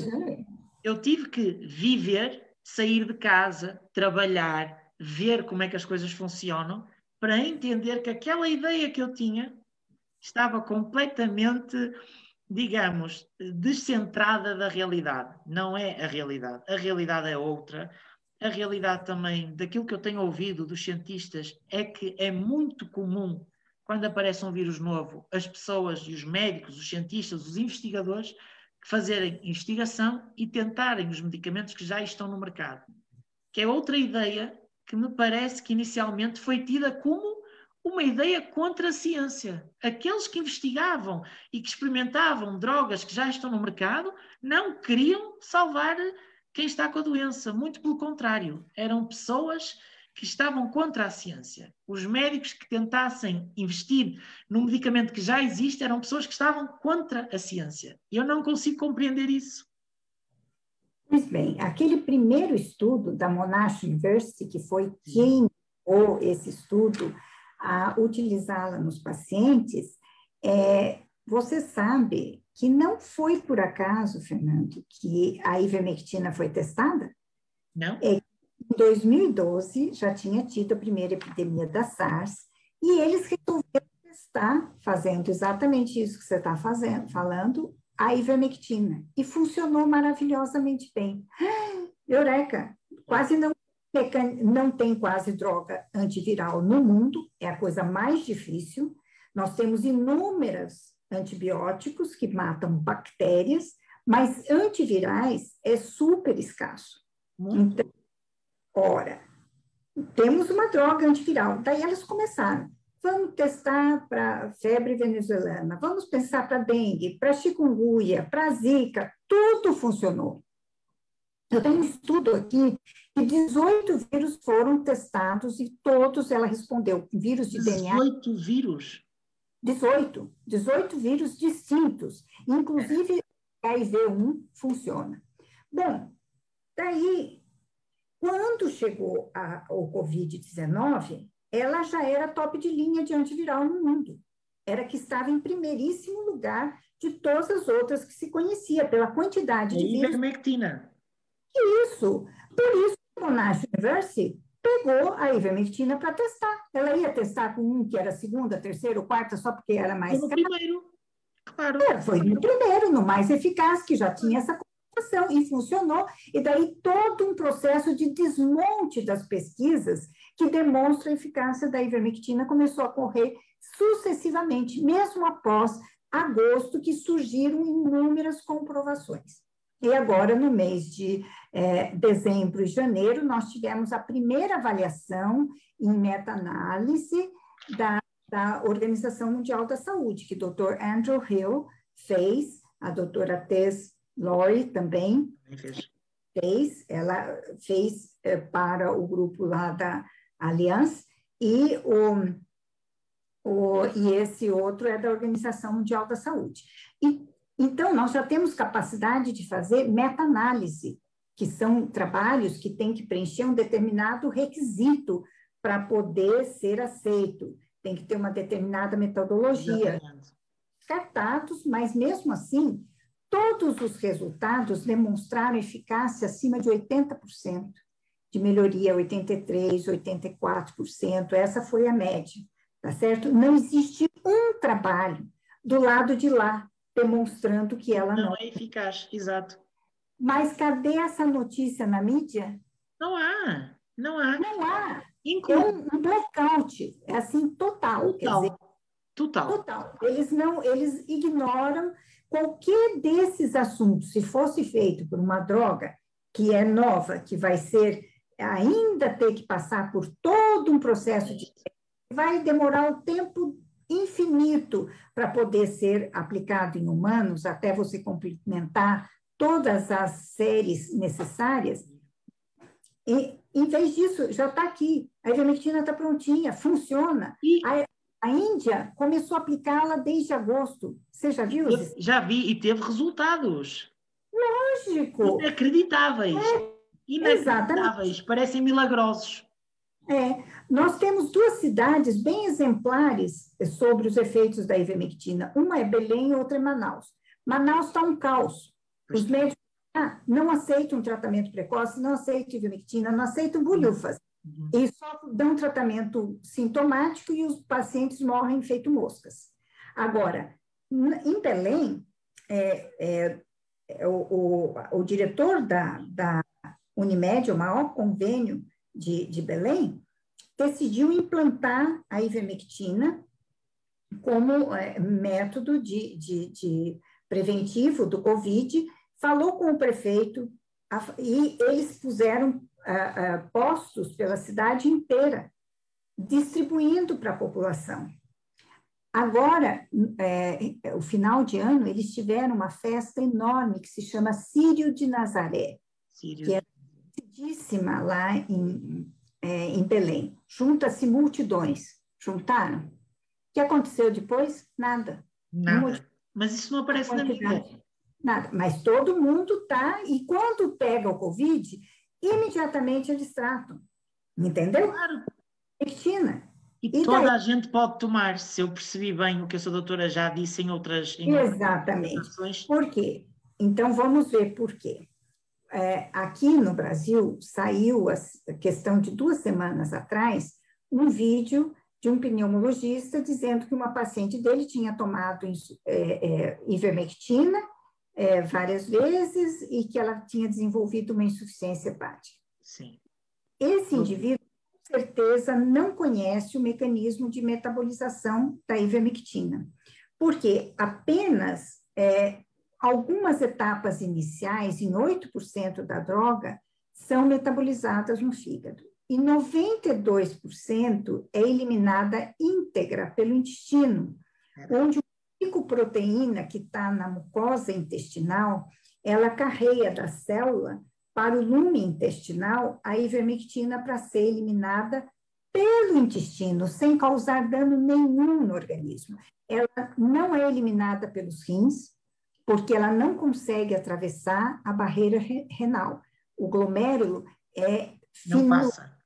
eu tive que viver, sair de casa, trabalhar, ver como é que as coisas funcionam, para entender que aquela ideia que eu tinha estava completamente, digamos, descentrada da realidade. Não é a realidade. A realidade é outra. A realidade também, daquilo que eu tenho ouvido dos cientistas, é que é muito comum, quando aparece um vírus novo, as pessoas e os médicos, os cientistas, os investigadores, fazerem investigação e tentarem os medicamentos que já estão no mercado. Que é outra ideia que me parece que inicialmente foi tida como uma ideia contra a ciência. Aqueles que investigavam e que experimentavam drogas que já estão no mercado não queriam salvar quem está com a doença. Muito pelo contrário, eram pessoas que estavam contra a ciência. Os médicos que tentassem investir num medicamento que já existe eram pessoas que estavam contra a ciência. E eu não consigo compreender isso. Pois bem, aquele primeiro estudo da Monash University, que foi quem ou esse estudo a utilizá-la nos pacientes, é, você sabe que não foi por acaso, Fernando, que a ivermectina foi testada? Não. É, em 2012 já tinha tido a primeira epidemia da SARS e eles resolveram testar, fazendo exatamente isso que você está fazendo, falando, a ivermectina. E funcionou maravilhosamente bem. Eureka! Quase não, não tem quase droga antiviral no mundo, é a coisa mais difícil. Nós temos inúmeras antibióticos que matam bactérias, mas antivirais é super escasso. Então, ora, temos uma droga antiviral. Daí elas começaram. Vamos testar para febre venezuelana, vamos pensar para dengue, para chikungunya, para zika, tudo funcionou. Eu tenho um estudo aqui que 18 vírus foram testados e todos ela respondeu. Vírus de 18 DNA. 18 vírus? 18. 18 vírus distintos. Inclusive, HIV-1 funciona. Bom, daí, quando chegou a, o Covid-19, ela já era top de linha de antiviral no mundo. Era que estava em primeiríssimo lugar de todas as outras que se conhecia, pela quantidade a de vírus. Ivermectina. Isso. Por isso, o Monash University pegou a ivermectina para testar. Ela ia testar com um que era segunda, terceira ou quarta, só porque era mais Foi no primeiro. Claro. É, foi no primeiro, no mais eficaz, que já tinha essa comprovação e funcionou. E daí todo um processo de desmonte das pesquisas que demonstra a eficácia da ivermectina começou a correr sucessivamente, mesmo após agosto, que surgiram inúmeras comprovações. E agora, no mês de é, dezembro e janeiro, nós tivemos a primeira avaliação em meta-análise da, da Organização Mundial da Saúde, que o Dr. Andrew Hill fez, a doutora Tess Lori também fez, ela fez é, para o grupo lá da Aliança, e, o, o, e esse outro é da Organização Mundial da Saúde. E então, nós já temos capacidade de fazer meta-análise, que são trabalhos que têm que preencher um determinado requisito para poder ser aceito. Tem que ter uma determinada metodologia. Tratados, mas mesmo assim, todos os resultados demonstraram eficácia acima de 80%, de melhoria 83%, 84%, essa foi a média, tá certo? Não existe um trabalho do lado de lá demonstrando que ela não, não é eficaz, exato. Mas cadê essa notícia na mídia? Não há, não há. Não há. Inclu... É um blackout, é assim total. Total. Dizer, total. Total. Eles não, eles ignoram qualquer desses assuntos. Se fosse feito por uma droga que é nova, que vai ser ainda ter que passar por todo um processo de vai demorar o tempo infinito para poder ser aplicado em humanos, até você complementar todas as séries necessárias. E, em vez disso, já está aqui. A ivermectina está prontinha, funciona. E... A, a Índia começou a aplicá-la desde agosto. Você já viu isso? Já vi e teve resultados. Lógico. Inacreditáveis. É, Inacreditáveis. Exatamente. Parecem milagrosos. É, nós temos duas cidades bem exemplares sobre os efeitos da ivermectina. Uma é Belém e outra é Manaus. Manaus está um caos. Os médicos ah, não aceitam tratamento precoce, não aceitam ivermectina, não aceitam bolhufas. Uhum. E só dão tratamento sintomático e os pacientes morrem feito moscas. Agora, em Belém, é, é, é o, o, o, diretor da, da Unimed, o maior convênio de, de Belém, decidiu implantar a ivermectina como é, método de, de, de, preventivo do Covid, falou com o prefeito a, e eles puseram a, a, postos pela cidade inteira, distribuindo para a população. Agora, é, o final de ano, eles tiveram uma festa enorme que se chama Sírio de Nazaré, Sírio. que é conhecidíssima lá em, é, em Belém. Junta-se multidões. Juntaram? O que aconteceu depois? Nada. Nada. Mas isso não aparece na mídia. Nada. Mas todo mundo está, e quando pega o Covid, imediatamente eles tratam. Entendeu? Claro. Ivermectina. E, e toda daí... a gente pode tomar, se eu percebi bem o que a sua doutora já disse em outras. Em Exatamente. Outras por quê? Então vamos ver por quê. É, aqui no Brasil saiu a questão de duas semanas atrás um vídeo de um pneumologista dizendo que uma paciente dele tinha tomado é, é, ivermectina é, várias vezes e que ela tinha desenvolvido uma insuficiência hepática. Sim. Esse indivíduo, com certeza, não conhece o mecanismo de metabolização da ivermectina, porque apenas é, algumas etapas iniciais, em 8% da droga, são metabolizadas no fígado. E 92% é eliminada íntegra pelo intestino, onde a proteína que está na mucosa intestinal, ela carreia da célula para o lume intestinal a ivermectina para ser eliminada pelo intestino, sem causar dano nenhum no organismo. Ela não é eliminada pelos rins, porque ela não consegue atravessar a barreira renal. O glomérulo é fino, não passa.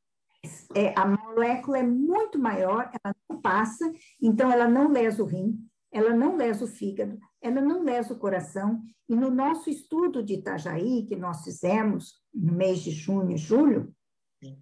É, a molécula é muito maior, ela não passa, então ela não lesa o rim, ela não lesa o fígado, ela não lesa o coração. E no nosso estudo de Itajaí, que nós fizemos no mês de junho e julho,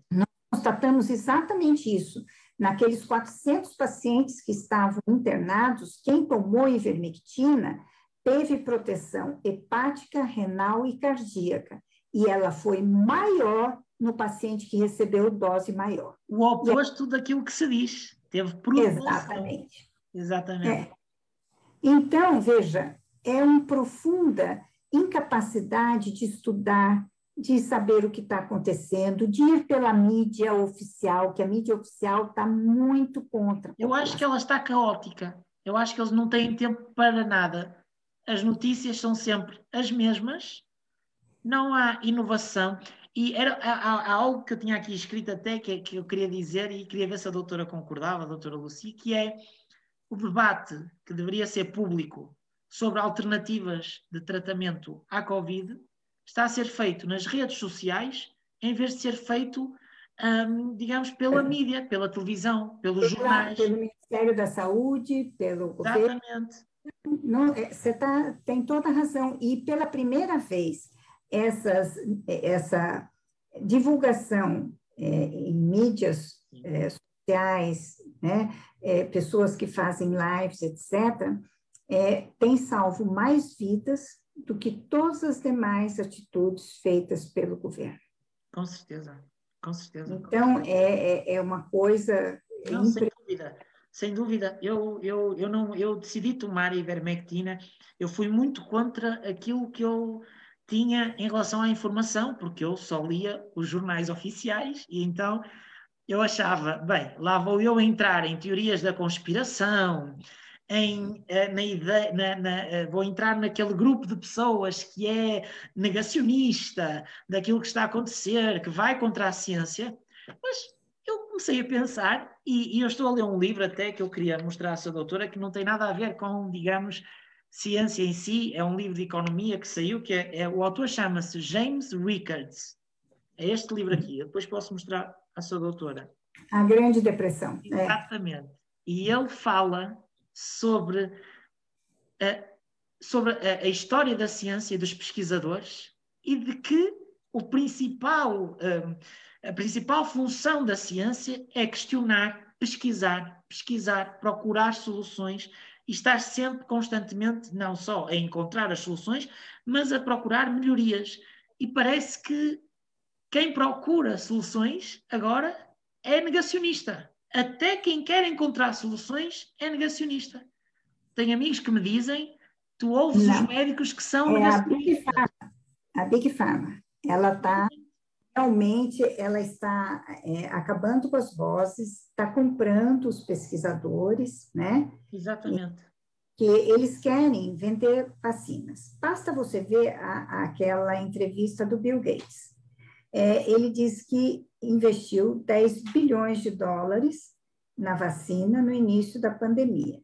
nós constatamos exatamente isso. Naqueles 400 pacientes que estavam internados, quem tomou ivermectina teve proteção hepática, renal e cardíaca, e ela foi maior no paciente que recebeu dose maior. O oposto é... daquilo que se diz. Teve proteção. Exatamente. Exatamente. É. Então, veja, é uma profunda incapacidade de estudar, de saber o que está acontecendo, de ir pela mídia oficial, que a mídia oficial está muito contra. Eu acho que ela está caótica. Eu acho que eles não têm tempo para nada as notícias são sempre as mesmas, não há inovação. E era, há, há algo que eu tinha aqui escrito até que, que eu queria dizer e queria ver se a doutora concordava, a doutora Lucy, que é o debate que deveria ser público sobre alternativas de tratamento à Covid está a ser feito nas redes sociais em vez de ser feito, hum, digamos, pela mídia, pela televisão, pelos jornais. Pelo Ministério da Saúde, pelo Exatamente. governo. Não, é, você tá, tem toda a razão. E pela primeira vez, essas, essa divulgação é, em mídias é, sociais, né, é, pessoas que fazem lives, etc., é, tem salvo mais vidas do que todas as demais atitudes feitas pelo governo. Com certeza, com certeza. Então, é, é, é uma coisa. Não, sem dúvida sem dúvida, eu, eu, eu, não, eu decidi tomar a ivermectina, eu fui muito contra aquilo que eu tinha em relação à informação, porque eu só lia os jornais oficiais e então eu achava, bem, lá vou eu entrar em teorias da conspiração, em, eh, na ideia, na, na, eh, vou entrar naquele grupo de pessoas que é negacionista daquilo que está a acontecer, que vai contra a ciência, mas comecei a pensar, e, e, eu estou a ler um livro até que eu queria mostrar à sua doutora, que não tem nada a ver com, digamos, ciência em si, é um livro de economia que saiu, que é, é o autor chama-se James Rickards. É este livro aqui, eu depois posso mostrar à sua doutora. A Grande Depressão. É. Exatamente. É. E ele fala sobre a, sobre a, a história da ciência e dos pesquisadores e de que o principal... Um, a principal função da ciência é questionar, pesquisar, pesquisar, procurar soluções e estar sempre, constantemente, não só a encontrar as soluções, mas a procurar melhorias. E parece que quem procura soluções agora é negacionista. Até quem quer encontrar soluções é negacionista. Tenho amigos que me dizem: tu ouves não. os médicos que são é negacionistas. A Big Pharma. A Big Pharma. Ela está realmente ela está é, acabando com as vozes, está comprando os pesquisadores, né? Exatamente. Que eles querem vender vacinas. Basta você ver a, aquela entrevista do Bill Gates. É, ele diz que investiu 10 bilhões de dólares na vacina no início da pandemia,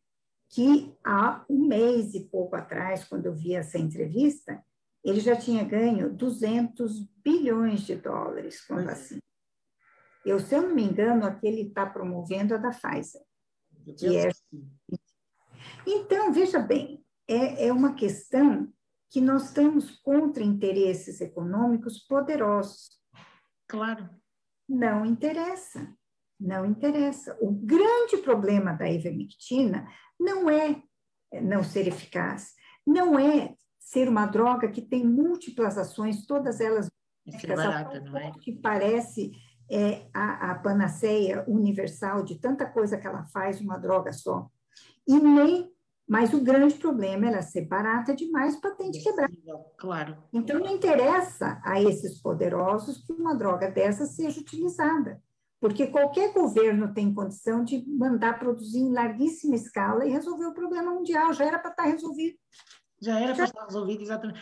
que há um mês e pouco atrás, quando eu vi essa entrevista, ele já tinha ganho 200 bilhões de dólares com a vacina. Eu, se eu não me engano, aquele está promovendo a da Pfizer. Que é... Então, veja bem, é, é uma questão que nós estamos contra interesses econômicos poderosos. Claro. Não interessa. Não interessa. O grande problema da ivermectina não é não ser eficaz, não é ser uma droga que tem múltiplas ações, todas elas é barata, não é? que parece é, a, a panaceia universal de tanta coisa que ela faz, uma droga só. E nem mas o grande problema é ela ser barata demais, patente quebrar. Claro. Então, não interessa a esses poderosos que uma droga dessa seja utilizada, porque qualquer governo tem condição de mandar produzir em larguíssima escala e resolver o problema mundial. Já era para estar resolvido. Já era para estar resolvido, exatamente.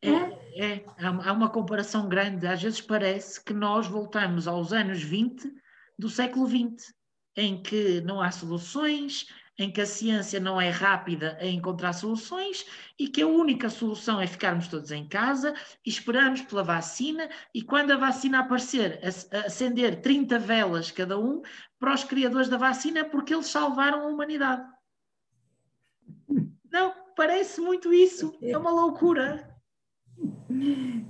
É, é, é, há uma comparação grande. Às vezes parece que nós voltamos aos anos 20 do século XX, em que não há soluções, em que a ciência não é rápida a encontrar soluções e que a única solução é ficarmos todos em casa e esperarmos pela vacina e quando a vacina aparecer, acender 30 velas cada um para os criadores da vacina porque eles salvaram a humanidade. Não, parece muito isso. É uma loucura.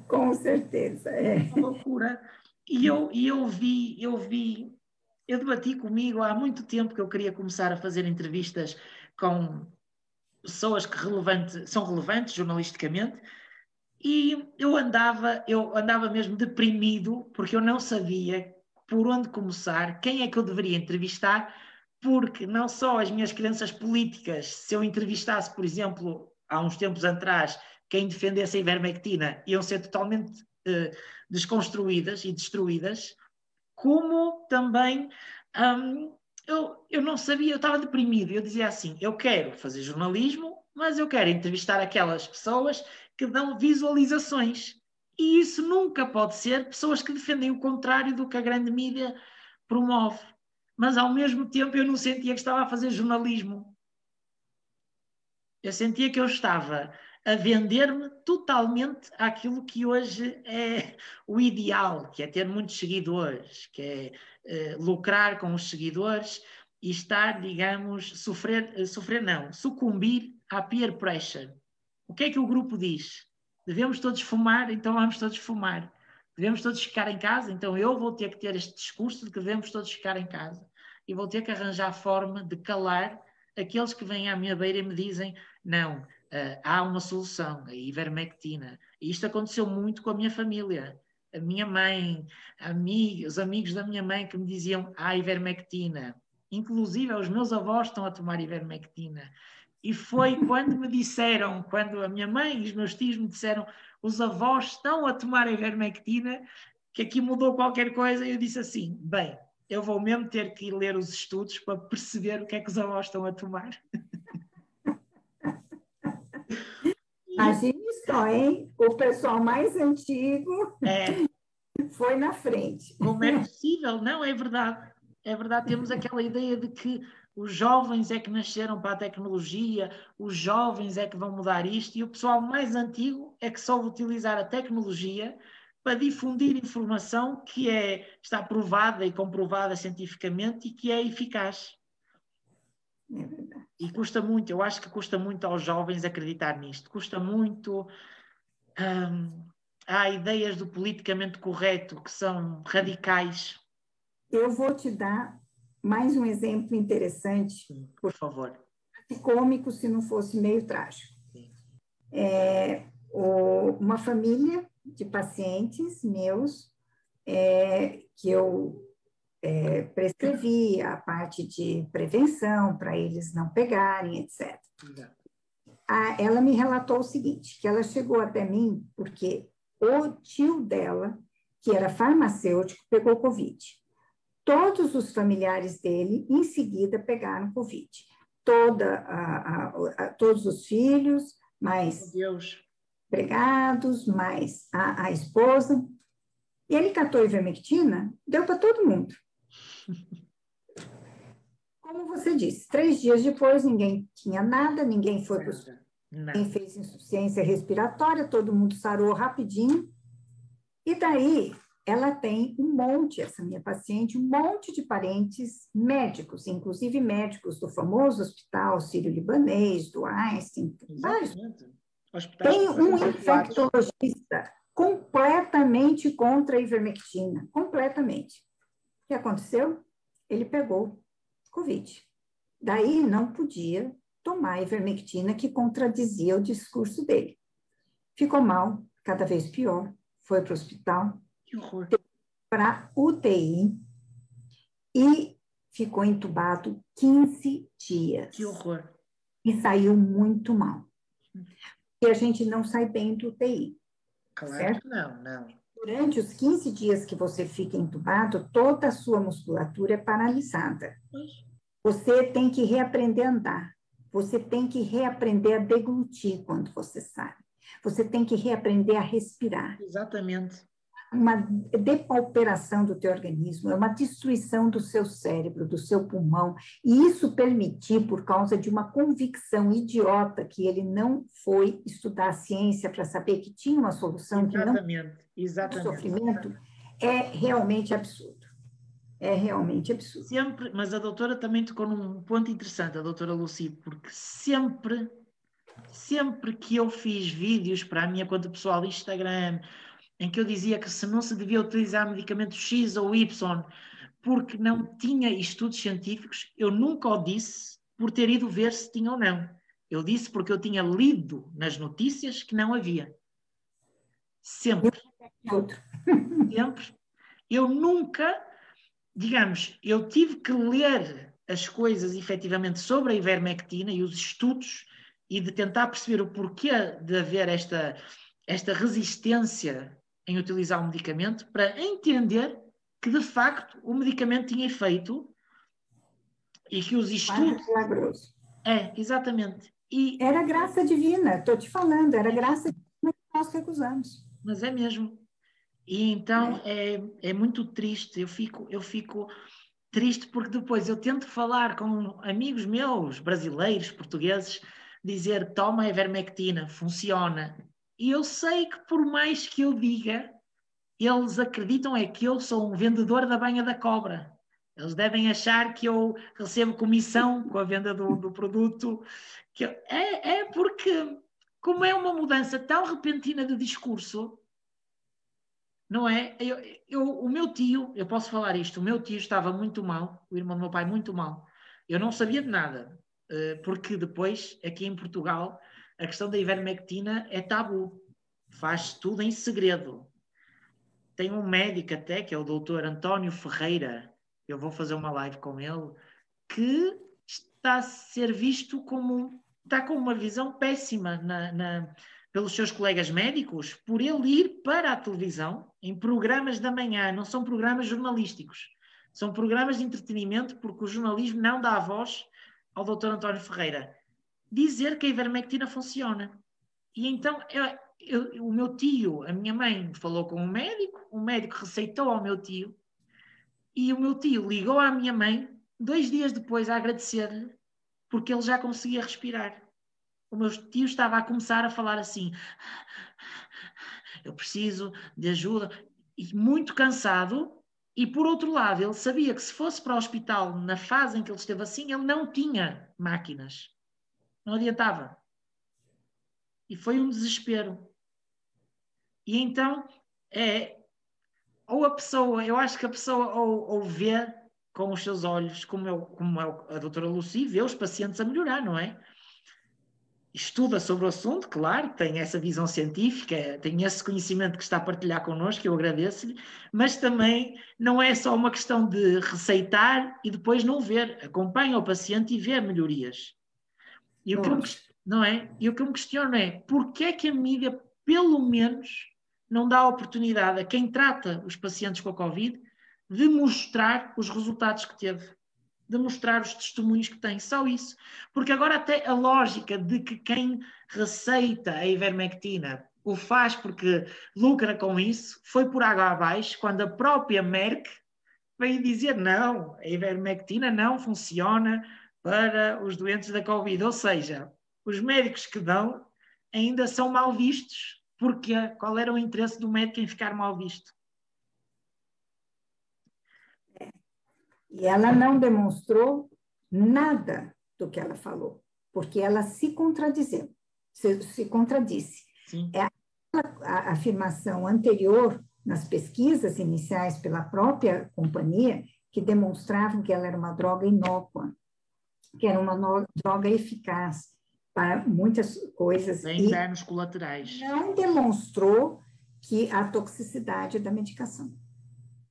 Com certeza, é. é uma loucura. E eu, e eu vi, eu vi eu debati comigo há muito tempo que eu queria começar a fazer entrevistas com pessoas que relevante, são relevantes jornalisticamente e eu andava, eu andava mesmo deprimido porque eu não sabia por onde começar, quem é que eu deveria entrevistar, porque não só as minhas crenças políticas, se eu entrevistasse, por exemplo, há uns tempos atrás, quem defendesse a ivermectina, iam ser totalmente uh, desconstruídas e destruídas, como também um, eu, eu não sabia, eu estava deprimido. Eu dizia assim: eu quero fazer jornalismo, mas eu quero entrevistar aquelas pessoas que dão visualizações. E isso nunca pode ser pessoas que defendem o contrário do que a grande mídia promove. Mas ao mesmo tempo eu não sentia que estava a fazer jornalismo. Eu sentia que eu estava a vender-me totalmente àquilo que hoje é o ideal, que é ter muitos seguidores, que é uh, lucrar com os seguidores e estar, digamos, sofrer, uh, sofrer não, sucumbir à peer pressure. O que é que o grupo diz? Devemos todos fumar, então vamos todos fumar. Devemos todos ficar em casa, então eu vou ter que ter este discurso de que devemos todos ficar em casa e vou ter que arranjar forma de calar aqueles que vêm à minha beira e me dizem não, uh, há uma solução, a ivermectina. E isto aconteceu muito com a minha família. A minha mãe, os amigos da minha mãe que me diziam há ivermectina. Inclusive, os meus avós estão a tomar ivermectina. E foi quando me disseram, quando a minha mãe e os meus tios me disseram os avós estão a tomar ivermectina, que aqui mudou qualquer coisa, e eu disse assim, bem, eu vou mesmo ter que ir ler os estudos para perceber o que é que os avós estão a tomar. Imagine só, hein? O pessoal mais antigo é. foi na frente. Como é possível? Não, é verdade. É verdade, temos aquela ideia de que os jovens é que nasceram para a tecnologia, os jovens é que vão mudar isto, e o pessoal mais antigo é que soube utilizar a tecnologia para difundir informação que é, está provada e comprovada cientificamente e que é eficaz. É. E custa muito, eu acho que custa muito aos jovens acreditar nisto. Custa muito. Hum, há ideias do politicamente correto que são radicais. Eu vou te dar mais um exemplo interessante. por favor. Cômico, se não fosse meio trágico. É, o, uma família de pacientes meus é, que eu é, prescrevi a parte de prevenção para eles não pegarem, etc. A, ela me relatou o seguinte, que ela chegou até mim porque o tio dela, que era farmacêutico, pegou Covid. Todos os familiares dele, em seguida, pegaram Covid. Toda a, a, todos os filhos, mais empregados, mais a, esposa. E ele catou ivermectina, deu para todo mundo. Como você disse, três dias depois ninguém tinha nada, ninguém foi para Ninguém fez insuficiência respiratória, todo mundo sarou rapidinho. E daí ela tem um monte, essa minha paciente, um monte de parentes médicos, inclusive médicos do famoso hospital sírio-libanês, do Einstein, vários. Tem um infectologista completamente contra a ivermectina, completamente. O que aconteceu? Ele pegou Covid. Daí não podia tomar ivermectina, que contradizia o discurso dele. Ficou mal, cada vez pior, foi para o hospital, para UTI e ficou entubado 15 dias. Que horror. E saiu muito mal. E a gente não sai bem do UTI. Claro certo? não, não. Durante os 15 dias que você fica entubado, toda a sua musculatura é paralisada. Você tem que reaprender a andar. Você tem que reaprender a deglutir quando você sai. Você tem que reaprender a respirar. Exatamente uma depauperação do teu organismo, é uma destruição do seu cérebro, do seu pulmão, e isso permitir, por causa de uma convicção idiota que ele não foi estudar a ciência para saber que tinha uma solução exatamente, que não exatamente. sofrimento, é realmente absurdo. É realmente absurdo. Sempre, mas a doutora também tocou num ponto interessante, a doutora Lucy, porque sempre, sempre que eu fiz vídeos para a minha conta pessoal do Instagram, em que eu dizia que se não se devia utilizar medicamento X ou Y porque não tinha estudos científicos, eu nunca o disse por ter ido ver se tinha ou não. Eu disse porque eu tinha lido nas notícias que não havia. Sempre. Sempre. Eu nunca, digamos, eu tive que ler as coisas efetivamente sobre a ivermectina e os estudos e de tentar perceber o porquê de haver esta, esta resistência em utilizar o medicamento para entender que de facto o medicamento tinha efeito e que os estudos. Milagroso. É, exatamente. E... Era graça divina, estou te falando, era graça divina que nós recusamos. Mas é mesmo. E então é. é, é muito triste, eu fico, eu fico triste porque depois eu tento falar com amigos meus, brasileiros, portugueses, dizer toma a ivermectina, funciona. E eu sei que por mais que eu diga, eles acreditam é que eu sou um vendedor da banha da cobra. Eles devem achar que eu recebo comissão com a venda do, do produto. Que eu, é, é porque, como é uma mudança tão repentina de discurso, não é? Eu, eu, o meu tio, eu posso falar isto, o meu tio estava muito mal, o irmão do meu pai muito mal. Eu não sabia de nada, eh, porque depois, aqui em Portugal, a questão da ivermectina é tabu. Faz tudo em segredo. Tem um médico até, que é o doutor António Ferreira, eu vou fazer uma live com ele, que está a ser visto como. está com uma visão péssima na, na, pelos seus colegas médicos por ele ir para a televisão em programas da manhã, não são programas jornalísticos, são programas de entretenimento, porque o jornalismo não dá voz ao doutor António Ferreira dizer que a ivermectina funciona. E então eu, eu, o meu tio, a minha mãe falou com um médico, o médico receitou ao meu tio, e o meu tio ligou à minha mãe dois dias depois a agradecer-lhe, porque ele já conseguia respirar. O meu tio estava a começar a falar assim: eu preciso de ajuda, e muito cansado. E por outro lado, ele sabia que se fosse para o hospital na fase em que ele esteve assim, ele não tinha máquinas. Não adiantava. E foi um desespero. E então, é, ou a pessoa, eu acho que a pessoa ou, ou vê com os seus olhos, como, eu, como a doutora Lucy, vê os pacientes a melhorar, não é? Estuda sobre o assunto, claro, tem essa visão científica, tem esse conhecimento que está a partilhar connosco, eu agradeço-lhe, mas também não é só uma questão de receitar e depois não ver, acompanha o paciente e vê melhorias. E o, que eu, não é? e o que eu me questiono é porquê é que a mídia, pelo menos, não dá oportunidade a quem trata os pacientes com a Covid de mostrar os resultados que teve, de mostrar os testemunhos que tem, só isso. Porque agora até a lógica de que quem receita a ivermectina o faz porque lucra com isso, foi por água abaixo, quando a própria Merck veio dizer não, a ivermectina não funciona, para os doentes da Covid. Ou seja, os médicos que dão ainda são mal vistos, porque qual era o interesse do médico em ficar mal visto? E ela não demonstrou nada do que ela falou, porque ela se contradizeu, se, se contradisse. Sim. É a, a afirmação anterior nas pesquisas iniciais pela própria companhia que demonstravam que ela era uma droga inócua, que era uma no, droga eficaz para muitas coisas. Sem danos colaterais. Não demonstrou que a toxicidade da medicação.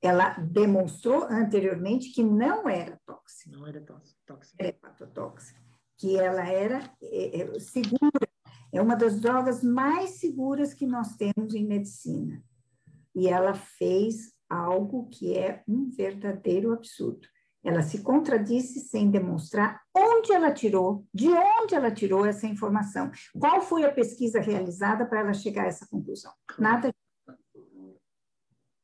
Ela demonstrou anteriormente que não era tóxica. Não era tóxica. Era hepatotóxica. Que ela era é, é, segura. É uma das drogas mais seguras que nós temos em medicina. E ela fez algo que é um verdadeiro absurdo. Ela se contradisse sem demonstrar onde ela tirou, de onde ela tirou essa informação. Qual foi a pesquisa realizada para ela chegar a essa conclusão? Nada.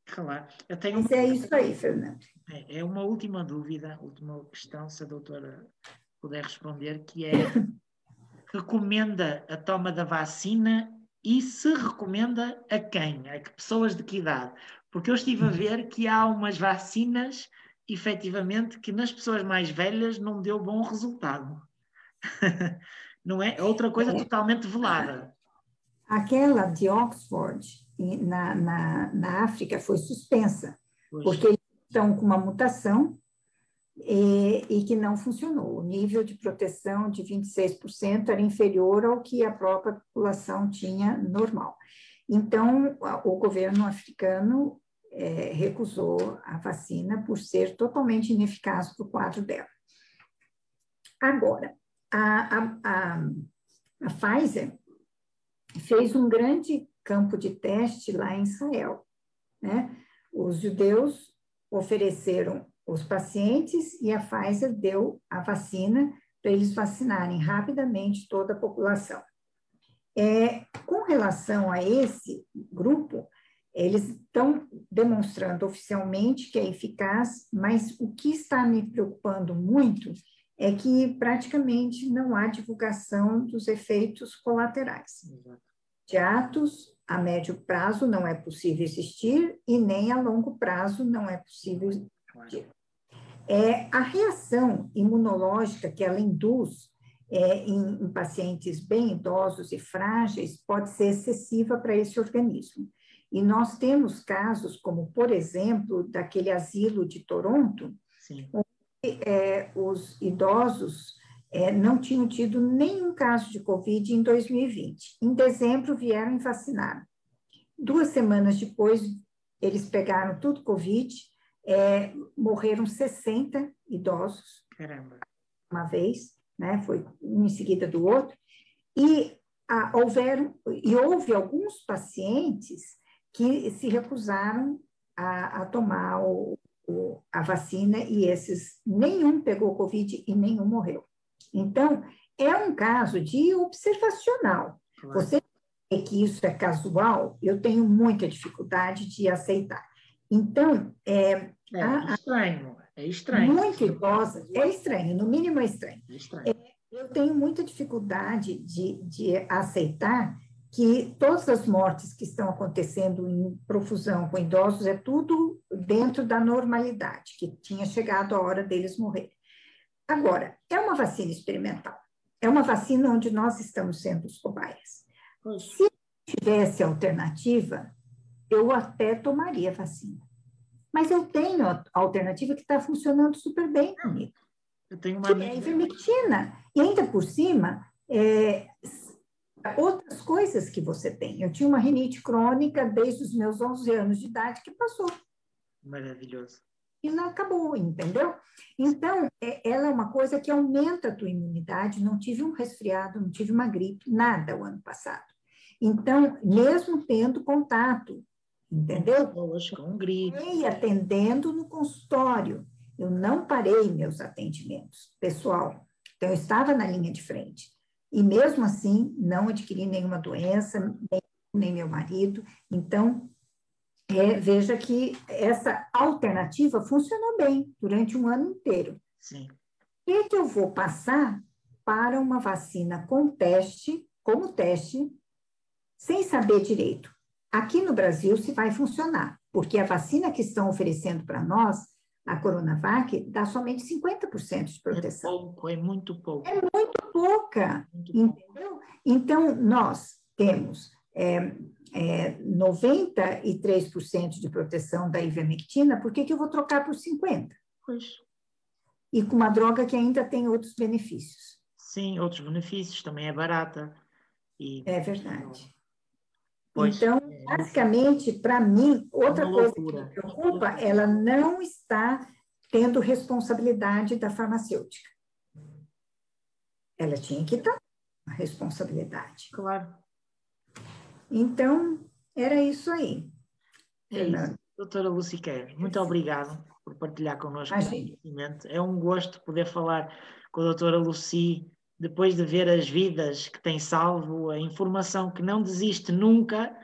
Claro. Eu tenho Mas é isso aí, Fernando. É, é uma última dúvida, última questão, se a doutora puder responder, que é recomenda a toma da vacina e se recomenda a quem? A que pessoas de que idade? Porque eu estive a ver que há umas vacinas efetivamente que nas pessoas mais velhas não deu bom resultado. não é? é outra coisa é. totalmente velada. Aquela de Oxford, na, na, na África, foi suspensa, pois. porque eles estão com uma mutação e, e, que não funcionou. O nível de proteção de 26% era inferior ao que a própria população tinha normal. Então, o governo africano é, recusou a vacina por ser totalmente ineficaz para o quadro dela. Agora, a, a, a, a Pfizer fez um grande campo de teste lá em Israel. Né? Os judeus ofereceram os pacientes e a Pfizer deu a vacina para eles vacinarem rapidamente toda a população. É, com relação a esse grupo, eles estão demonstrando oficialmente que é eficaz, mas o que está me preocupando muito é que praticamente não há divulgação dos efeitos colaterais. De atos a médio prazo não é possível existir e nem a longo prazo não é possível existir. É, a reação imunológica que ela induz é, em, em pacientes bem idosos e frágeis pode ser excessiva para esse organismo. E nós temos casos, como, por exemplo, daquele asilo de Toronto, Sim. onde é, os idosos é, não tinham tido nenhum caso de Covid em 2020. Em dezembro, vieram e vacinaram. Duas semanas depois, eles pegaram tudo Covid, é, morreram 60 idosos. Caramba. Uma vez, né? Foi um em seguida do outro. E ah, houveram, e houve alguns pacientes que se recusaram a, a tomar o, o, a vacina e esses, nenhum pegou Covid e nenhum morreu. Então, é um caso de observacional. Claro. Você que isso é casual, eu tenho muita dificuldade de aceitar. Então, é, é a, estranho, é estranho. Muito idosa, é estranho, no mínimo é estranho. É estranho. É, eu tenho muita dificuldade de, de aceitar que todas as mortes que estão acontecendo em profusão com idosos é tudo dentro da normalidade, que tinha chegado a hora deles morrerem. Agora, é uma vacina experimental. É uma vacina onde nós estamos sendo os cobaias. Se tivesse alternativa, eu até tomaria vacina. Mas eu tenho a alternativa que está funcionando super bem comigo. Eu tenho uma que é a ivermectina. E ainda por cima, é, outras coisas que você tem. Eu tinha uma rinite crônica desde os meus 11 anos de idade que passou. Maravilhoso. E não acabou, entendeu? Então, é, ela é uma coisa que aumenta a tua imunidade. Não tive um resfriado, não tive uma gripe, nada o ano passado. Então, mesmo tendo contato, entendeu? Hoje com gripe. E atendendo no consultório. Eu não parei meus atendimentos, pessoal. Então, eu estava na linha de frente. E mesmo assim, não adquiri nenhuma doença, nem, nem meu marido. Então, é, veja que essa alternativa funcionou bem durante um ano inteiro. Sim. E que eu vou passar para uma vacina com teste, como teste, sem saber direito. Aqui no Brasil se vai funcionar, porque a vacina que estão oferecendo para nós, a Coronavac dá somente 50% de proteção. É pouco, é muito pouco. É muito pouca, entendeu? Então, nós temos é, é, 93% de proteção da ivermectina, por que, que eu vou trocar por 50%? Pois. E com uma droga que ainda tem outros benefícios. Sim, outros benefícios, também é barata. E... É verdade. Pois, então, é, basicamente, para mim, outra é coisa que me preocupa, ela não está tendo responsabilidade da farmacêutica. Ela tinha que estar a responsabilidade. Claro. Então, era isso aí. É isso. Doutora Luciqueira, muito obrigado por partilhar connosco o conhecimento. É um gosto poder falar com a doutora Luci depois de ver as vidas que tem salvo, a informação que não desiste nunca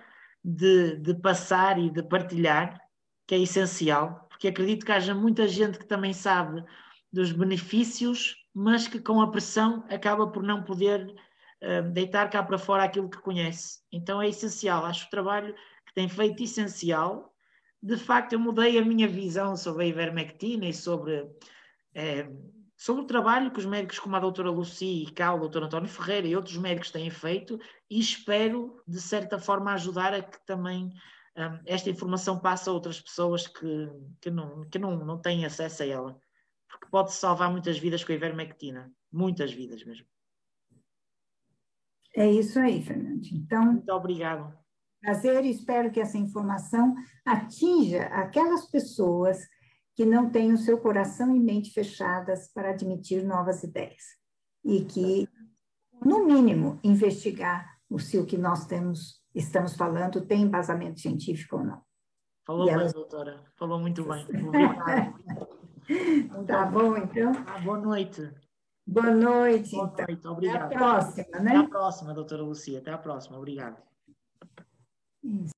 de, de passar e de partilhar, que é essencial, porque acredito que haja muita gente que também sabe dos benefícios, mas que com a pressão acaba por não poder uh, deitar cá para fora aquilo que conhece. Então é essencial, acho o trabalho que tem feito essencial. De facto, eu mudei a minha visão sobre a ivermectina e sobre eh, sobre o trabalho que os médicos como a doutora Lucy e cá o doutor António Ferreira e outros médicos têm feito e espero, de certa forma, ajudar a que também um, esta informação passe a outras pessoas que, que, não, que não, não têm acesso a ela. Porque pode salvar muitas vidas com a ivermectina. Muitas vidas mesmo. É isso aí, Fernando. Então. Muito obrigado. Prazer e espero que essa informação atinja aquelas pessoas que não têm o seu coração e mente fechadas para admitir novas ideias e que, no mínimo, investigar se o que nós temos, estamos falando tem embasamento científico ou não. Falou bem, doutora. Falou muito bem. tá bom, então? Ah, boa noite. Boa noite. Boa então. noite, obrigado. Até a próxima, né? Até a próxima, doutora Lucia. Até a próxima. Obrigado. Isso.